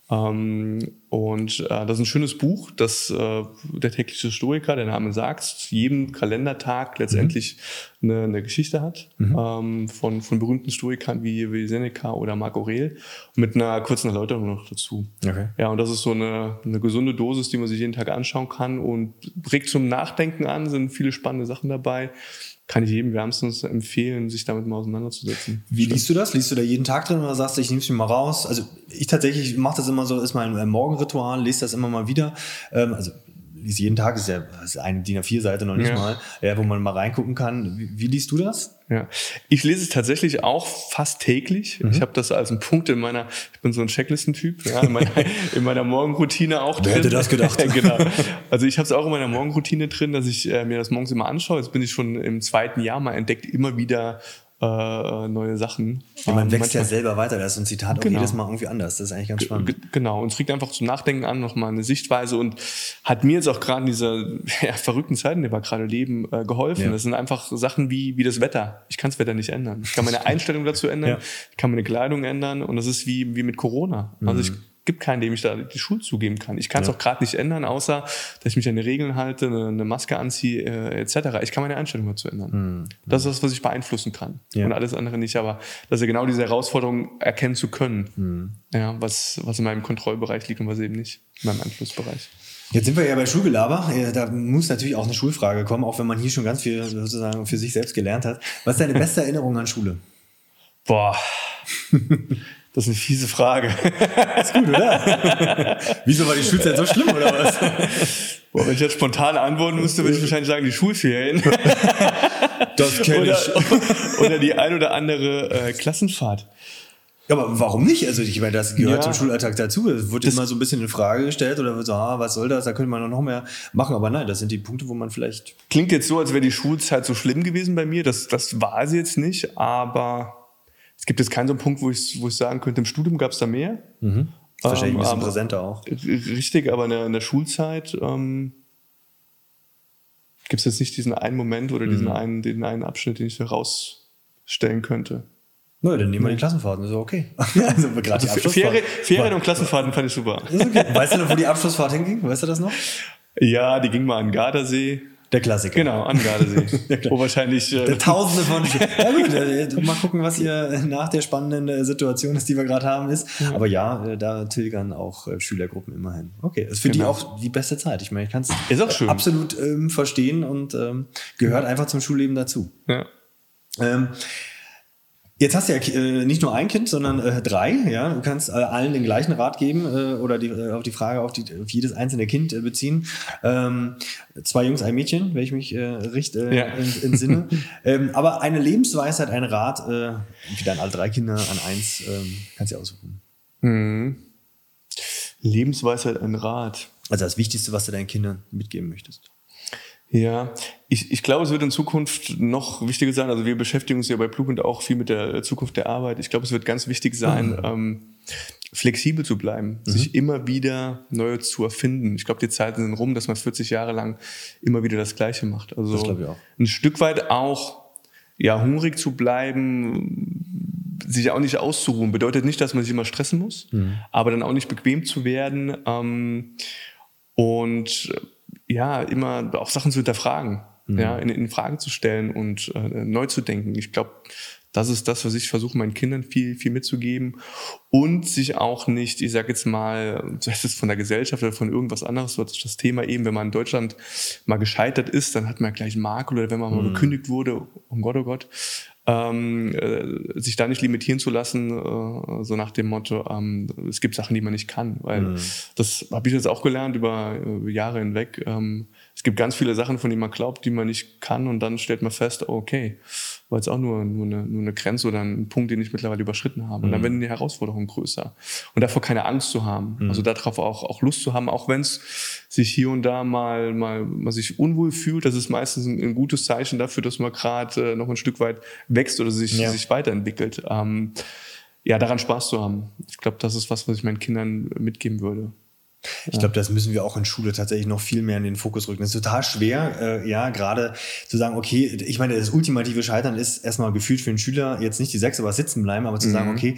Ähm, und äh, das ist ein schönes Buch, das äh, der tägliche Stoiker, der Name sagt, jedem Kalendertag letztendlich mhm. eine, eine, Geschichte hat mhm. ähm, von, von berühmten Stoikern wie, wie Seneca oder Marc Aurel mit einer kurzen Erläuterung noch dazu. Okay. Ja, und das ist so eine, eine gesunde Dosis, die man sich jeden Tag anschauen kann und regt zum Nachdenken an, sind viele spannende Sachen dabei kann ich jedem wärmstens empfehlen, sich damit mal auseinanderzusetzen. Wie Stimmt. liest du das? Liest du da jeden Tag drin oder sagst du, ich nehme es mir mal raus? Also ich tatsächlich mache das immer so, ist mein Morgenritual, lese das immer mal wieder. Ähm, also lese jeden Tag, ist ja ist eine DIN A4-Seite noch nicht ja. mal, ja, wo man mal reingucken kann. Wie, wie, liest du das? Ja, ich lese es tatsächlich auch fast täglich. Mhm. Ich habe das als einen Punkt in meiner, ich bin so ein Checklistentyp, ja, in, meiner, [LAUGHS] in meiner Morgenroutine auch drin. Wer hätte das gedacht? [LAUGHS] genau. Also ich habe es auch in meiner Morgenroutine drin, dass ich äh, mir das morgens immer anschaue. Jetzt bin ich schon im zweiten Jahr mal entdeckt, immer wieder äh, neue Sachen. Ja, man ähm, wächst manchmal, ja selber weiter, das ist ein Zitat genau. auch jedes Mal irgendwie anders. Das ist eigentlich ganz spannend. G genau, und es regt einfach zum Nachdenken an, nochmal eine Sichtweise und hat mir jetzt auch gerade in dieser [LAUGHS] ja, verrückten Zeiten, die wir gerade leben, äh, geholfen. Ja. Das sind einfach Sachen wie, wie das Wetter. Ich kann das Wetter nicht ändern. Ich kann meine [LAUGHS] Einstellung dazu ändern, ich kann meine Kleidung ändern und das ist wie, wie mit Corona. Also ich mhm gibt keinen, dem ich da die Schuld zugeben kann. Ich kann es ja. auch gerade nicht ändern, außer dass ich mich an die Regeln halte, eine, eine Maske anziehe, äh, etc. Ich kann meine Einstellung dazu ändern. Mhm. Das ist das, was ich beeinflussen kann. Ja. Und alles andere nicht. Aber das ist ja genau diese Herausforderung, erkennen zu können, mhm. ja, was, was in meinem Kontrollbereich liegt und was eben nicht in meinem Einflussbereich. Jetzt sind wir ja bei Schulgelaber. Da muss natürlich auch eine Schulfrage kommen, auch wenn man hier schon ganz viel sozusagen für sich selbst gelernt hat. Was ist deine beste Erinnerung an Schule? Boah. [LAUGHS] Das ist eine fiese Frage. [LAUGHS] ist gut, oder? [LAUGHS] Wieso war die Schulzeit so schlimm, oder was? [LAUGHS] Boah, wenn ich jetzt spontan antworten müsste, würde ich wahrscheinlich sagen, die Schulferien. Das kenne ich. Oder die ein oder andere äh, Klassenfahrt. Ja, aber warum nicht? Also ich meine, das gehört ja. zum Schulalltag dazu. Es wird immer so ein bisschen in Frage gestellt oder wird so, ah, was soll das? Da könnte man noch mehr machen. Aber nein, das sind die Punkte, wo man vielleicht. Klingt jetzt so, als wäre die Schulzeit so schlimm gewesen bei mir. Das, das war sie jetzt nicht, aber es gibt jetzt keinen so einen Punkt, wo ich, wo ich sagen könnte, im Studium gab es da mehr. Mhm. Wahrscheinlich ähm, ein bisschen präsenter auch. Richtig, aber in der, in der Schulzeit ähm, gibt es jetzt nicht diesen einen Moment oder diesen, mhm. einen, den einen Abschnitt, den ich herausstellen könnte. Na, dann nehmen wir die Klassenfahrten, ist okay. [LAUGHS] [LAUGHS] also gerade die also Ferien, Ferien und Klassenfahrten fand ich super. Okay. Weißt du noch, wo die Abschlussfahrt hinging? Weißt du das noch? Ja, die ging mal an Gardasee. Der Klassiker. Genau, an Gardasee. [LAUGHS] Wo wahrscheinlich. Äh Tausende von. [LAUGHS] ja, gut, äh, mal gucken, was hier nach der spannenden äh, Situation ist, die wir gerade haben, ist. Ja. Aber ja, äh, da tilgern auch Schülergruppen immerhin. Okay, das ist für genau. die auch die beste Zeit. Ich meine, ich kann es absolut ähm, verstehen und ähm, gehört einfach zum Schulleben dazu. Ja. Ähm, Jetzt hast du ja äh, nicht nur ein Kind, sondern äh, drei. Ja, du kannst äh, allen den gleichen Rat geben äh, oder die, äh, auf die Frage auf, die, auf jedes einzelne Kind äh, beziehen. Ähm, zwei Jungs, ein Mädchen, wenn ich mich äh, recht äh, ja. entsinne. [LAUGHS] ähm, aber eine Lebensweisheit, ein Rat, äh, wieder an alle drei Kinder, an eins, ähm, kannst du aussuchen. Mhm. Lebensweisheit, ein Rat. Also das Wichtigste, was du deinen Kindern mitgeben möchtest. Ja, ich, ich glaube, es wird in Zukunft noch wichtiger sein. Also wir beschäftigen uns ja bei Blueprint auch viel mit der Zukunft der Arbeit. Ich glaube, es wird ganz wichtig sein, mhm. ähm, flexibel zu bleiben, mhm. sich immer wieder neu zu erfinden. Ich glaube, die Zeiten sind rum, dass man 40 Jahre lang immer wieder das Gleiche macht. Also das ein Stück weit auch ja hungrig zu bleiben, sich auch nicht auszuruhen, bedeutet nicht, dass man sich immer stressen muss, mhm. aber dann auch nicht bequem zu werden. Ähm, und ja, immer auch Sachen zu hinterfragen, mhm. ja, in, in Frage zu stellen und äh, neu zu denken. Ich glaube, das ist das, was ich versuche, meinen Kindern viel, viel mitzugeben. Und sich auch nicht, ich sage jetzt mal, sei es von der Gesellschaft oder von irgendwas anderes, so das Thema eben, wenn man in Deutschland mal gescheitert ist, dann hat man gleich einen Makel oder wenn man mal mhm. gekündigt wurde, um Gott, oh Gott, ähm, äh, sich da nicht limitieren zu lassen, äh, so nach dem Motto, ähm, es gibt Sachen, die man nicht kann. Weil mhm. das habe ich jetzt auch gelernt über, über Jahre hinweg. Ähm, es gibt ganz viele Sachen, von denen man glaubt, die man nicht kann und dann stellt man fest, okay, war jetzt auch nur, nur, eine, nur eine Grenze oder ein Punkt, den ich mittlerweile überschritten habe. Und dann mhm. werden die Herausforderungen größer. Und davor keine Angst zu haben. Mhm. Also darauf auch, auch Lust zu haben, auch wenn es sich hier und da mal, mal man sich unwohl fühlt. Das ist meistens ein, ein gutes Zeichen dafür, dass man gerade äh, noch ein Stück weit wächst oder sich, ja. sich weiterentwickelt. Ähm, ja, daran Spaß zu haben. Ich glaube, das ist was, was ich meinen Kindern mitgeben würde. Ich glaube, das müssen wir auch in Schule tatsächlich noch viel mehr in den Fokus rücken. Es ist total schwer, äh, ja, gerade zu sagen, okay, ich meine, das ultimative Scheitern ist erstmal gefühlt für einen Schüler jetzt nicht die sechs, aber sitzen bleiben, aber zu mhm. sagen, okay,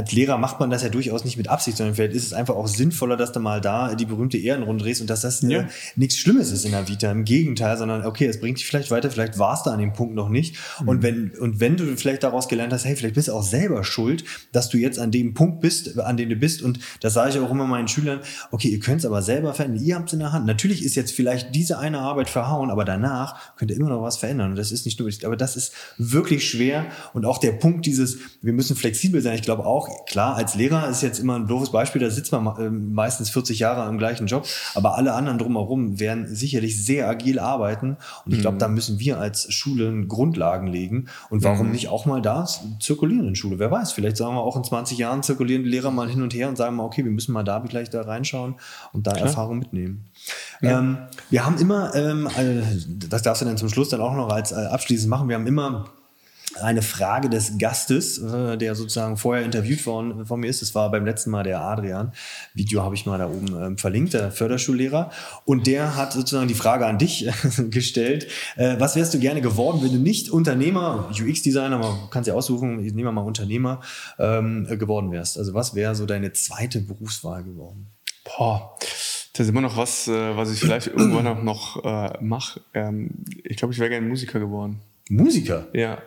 als Lehrer macht man das ja durchaus nicht mit Absicht, sondern vielleicht ist es einfach auch sinnvoller, dass du mal da die berühmte Ehrenrunde drehst und dass das ja. nichts Schlimmes ist in der Vita. Im Gegenteil, sondern okay, es bringt dich vielleicht weiter, vielleicht warst du an dem Punkt noch nicht. Mhm. Und wenn, und wenn du vielleicht daraus gelernt hast, hey, vielleicht bist du auch selber schuld, dass du jetzt an dem Punkt bist, an dem du bist. Und das sage ich auch immer meinen Schülern, okay, ihr könnt es aber selber verändern. Ihr habt es in der Hand. Natürlich ist jetzt vielleicht diese eine Arbeit verhauen, aber danach könnt ihr immer noch was verändern. Und das ist nicht nur, aber das ist wirklich schwer. Und auch der Punkt dieses, wir müssen flexibel sein. Ich glaube auch, klar, als Lehrer ist jetzt immer ein doofes Beispiel, da sitzt man äh, meistens 40 Jahre am gleichen Job, aber alle anderen drumherum werden sicherlich sehr agil arbeiten und ich glaube, mhm. da müssen wir als Schulen Grundlagen legen und warum mhm. nicht auch mal da zirkulieren in Schule, wer weiß, vielleicht sagen wir auch in 20 Jahren zirkulieren die Lehrer mal hin und her und sagen mal, okay, wir müssen mal da gleich da reinschauen und da Klar. Erfahrung mitnehmen. Ja. Ähm, wir haben immer, ähm, äh, das darfst du dann zum Schluss dann auch noch als äh, abschließend machen, wir haben immer eine Frage des Gastes, äh, der sozusagen vorher interviewt worden von mir ist. Das war beim letzten Mal der Adrian. Video habe ich mal da oben ähm, verlinkt, der Förderschullehrer. Und der hat sozusagen die Frage an dich [LAUGHS] gestellt. Äh, was wärst du gerne geworden, wenn du nicht Unternehmer, UX-Designer, man kann es ja aussuchen, ich nehme mal Unternehmer, ähm, geworden wärst? Also was wäre so deine zweite Berufswahl geworden? Boah. Das ist immer noch was, äh, was ich vielleicht [CLEARS THROAT] irgendwann auch noch äh, mache. Ähm, ich glaube, ich wäre gerne Musiker geworden. Musiker? Ja.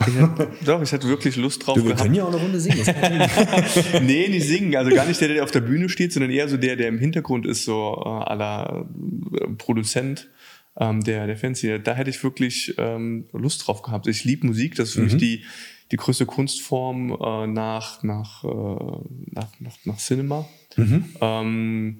[LAUGHS] Ich hätte, doch, ich hatte wirklich Lust drauf. Du, wir gehabt. können ja auch eine Runde singen. [LAUGHS] nee, nicht singen. Also gar nicht der, der auf der Bühne steht, sondern eher so der, der im Hintergrund ist, so äh, aller äh, Produzent, ähm, der, der Fancy. Da hätte ich wirklich ähm, Lust drauf gehabt. Ich liebe Musik, das ist für mhm. mich die, die größte Kunstform äh, nach, nach, äh, nach, nach, nach Cinema. Mhm. Ähm,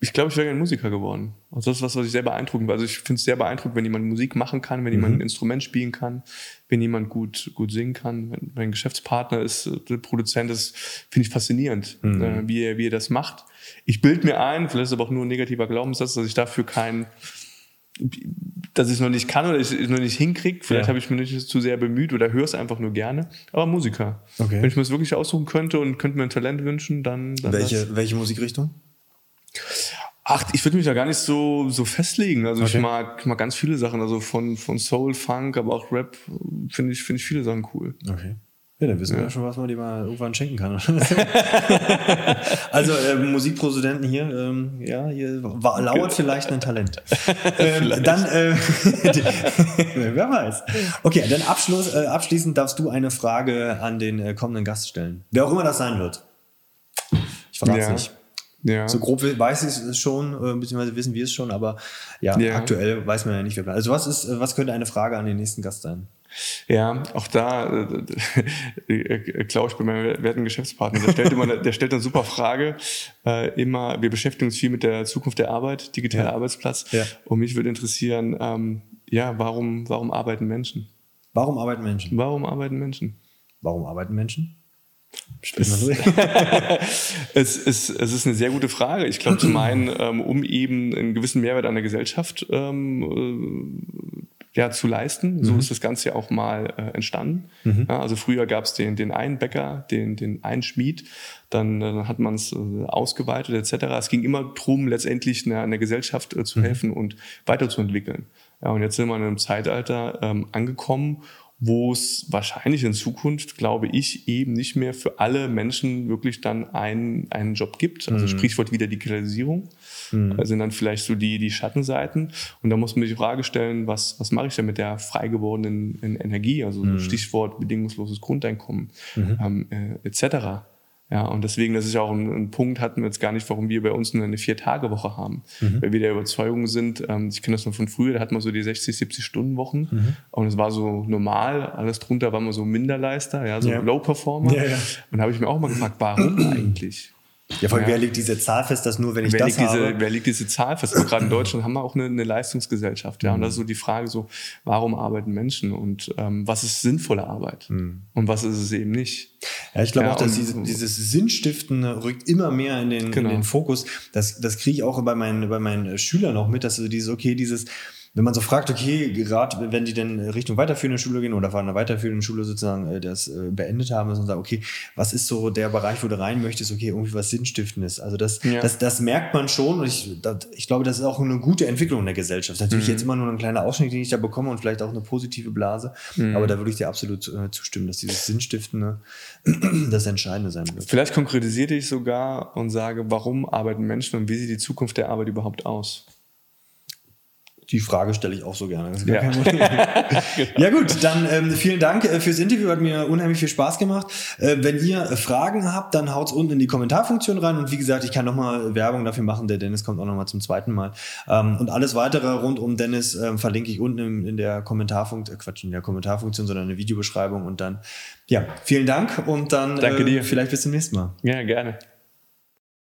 ich glaube, ich wäre gerne Musiker geworden. Also das ist was, was ich sehr beeindruckend war. Also ich finde es sehr beeindruckend, wenn jemand Musik machen kann, wenn jemand mhm. ein Instrument spielen kann, wenn jemand gut, gut singen kann. Wenn mein Geschäftspartner ist, äh, der Produzent ist, finde ich faszinierend, mhm. äh, wie, er, wie er das macht. Ich bild mir ein, vielleicht ist es aber auch nur ein negativer Glaubenssatz, dass ich dafür kein, dass ich es noch nicht kann oder ich es noch nicht hinkriege. Vielleicht ja. habe ich mich nicht zu sehr bemüht oder höre es einfach nur gerne. Aber Musiker. Okay. Wenn ich mir das wirklich aussuchen könnte und könnte mir ein Talent wünschen, dann. dann welche, welche Musikrichtung? Ach, ich würde mich da gar nicht so, so festlegen. Also okay. ich mag, mag ganz viele Sachen, also von, von Soul, Funk, aber auch Rap finde ich, finde ich viele Sachen cool. Okay. Ja, dann wissen ja. wir ja schon, was man dir mal irgendwann schenken kann. [LAUGHS] also äh, Musikpräsidenten hier, ähm, ja, hier war, lauert vielleicht ein Talent. [LAUGHS] ähm, dann, äh, [LAUGHS] wer weiß. Okay, dann Abschluss, äh, abschließend darfst du eine Frage an den äh, kommenden Gast stellen. Wer auch immer das sein wird. Ich verrate es ja. nicht. Ja. So grob weiß ich es schon, äh, beziehungsweise wissen wir es schon, aber ja, ja, aktuell weiß man ja nicht, wer bleibt. Also was ist, äh, was könnte eine Frage an den nächsten Gast sein? Ja, auch da äh, äh, ich bei meinem werten Geschäftspartner. Der stellt immer, der stellt eine super Frage. Äh, immer, wir beschäftigen uns viel mit der Zukunft der Arbeit, digitaler ja. Arbeitsplatz. Ja. Und mich würde interessieren, ähm, ja, warum, warum arbeiten Menschen? Warum arbeiten Menschen? Warum arbeiten Menschen? Warum arbeiten Menschen? Es, [LAUGHS] es, ist, es ist eine sehr gute Frage. Ich glaube zum einen, ähm, um eben einen gewissen Mehrwert an der Gesellschaft ähm, äh, ja, zu leisten. So mhm. ist das Ganze ja auch mal äh, entstanden. Mhm. Ja, also früher gab es den, den einen Bäcker, den, den einen Schmied, dann, äh, hat man es äh, ausgeweitet etc. Es ging immer darum, letztendlich einer, einer Gesellschaft äh, zu mhm. helfen und weiterzuentwickeln. Ja, und jetzt sind wir in einem Zeitalter ähm, angekommen, wo es wahrscheinlich in Zukunft, glaube ich, eben nicht mehr für alle Menschen wirklich dann einen, einen Job gibt. Also mhm. Sprichwort wieder Digitalisierung. Mhm. Also sind dann vielleicht so die, die Schattenseiten. Und da muss man sich die Frage stellen, was, was mache ich denn mit der frei gewordenen Energie? Also mhm. Stichwort bedingungsloses Grundeinkommen mhm. ähm, äh, etc. Ja, und deswegen, das ist ja auch ein, ein, Punkt, hatten wir jetzt gar nicht, warum wir bei uns nur eine Vier-Tage-Woche haben. Mhm. Weil wir der Überzeugung sind, ähm, ich kenne das noch von früher, da hatten wir so die 60, 70 Stunden Wochen mhm. und es war so normal, alles drunter war man so Minderleister, ja, so ja. Low-Performer. Ja, ja. Und da habe ich mir auch mal gefragt, warum [CLEARS THROAT] eigentlich? Ja, vor allem, ja. wer legt diese Zahl fest, dass nur wenn ich wer das habe? Diese, wer legt diese Zahl fest? Also gerade in Deutschland haben wir auch eine, eine Leistungsgesellschaft, ja. Mhm. Und das ist so die Frage so, warum arbeiten Menschen und ähm, was ist sinnvolle Arbeit? Mhm. Und was ist es eben nicht? Ja, ich glaube ja, auch, dass diese, dieses Sinnstiften rückt immer mehr in den, genau. in den Fokus. Das, das kriege ich auch bei meinen, bei meinen Schülern auch mit, dass so dieses, okay, dieses, wenn man so fragt, okay, gerade wenn die denn Richtung weiterführende Schule gehen oder von einer weiterführenden Schule sozusagen äh, das äh, beendet haben, dass man sagt, okay, was ist so der Bereich, wo du rein möchtest, okay, irgendwie was Sinnstiftendes. Also das, ja. das, das merkt man schon und ich, das, ich glaube, das ist auch eine gute Entwicklung in der Gesellschaft. Natürlich mhm. jetzt immer nur ein kleiner Ausschnitt, den ich da bekomme und vielleicht auch eine positive Blase, mhm. aber da würde ich dir absolut äh, zustimmen, dass dieses Sinnstiftende [CLEARS THROAT] das Entscheidende sein wird. Vielleicht konkretisiere ich sogar und sage, warum arbeiten Menschen und wie sieht die Zukunft der Arbeit überhaupt aus? Die Frage stelle ich auch so gerne. Ja. [LAUGHS] ja. gut, dann ähm, vielen Dank äh, fürs Interview, hat mir unheimlich viel Spaß gemacht. Äh, wenn ihr äh, Fragen habt, dann haut's unten in die Kommentarfunktion rein und wie gesagt, ich kann nochmal Werbung dafür machen, der Dennis kommt auch nochmal zum zweiten Mal. Ähm, und alles weitere rund um Dennis ähm, verlinke ich unten in, in der Kommentarfunktion, äh, Quatsch, in der Kommentarfunktion, sondern eine Videobeschreibung und dann, ja, vielen Dank und dann Danke dir. vielleicht bis zum nächsten Mal. Ja, gerne.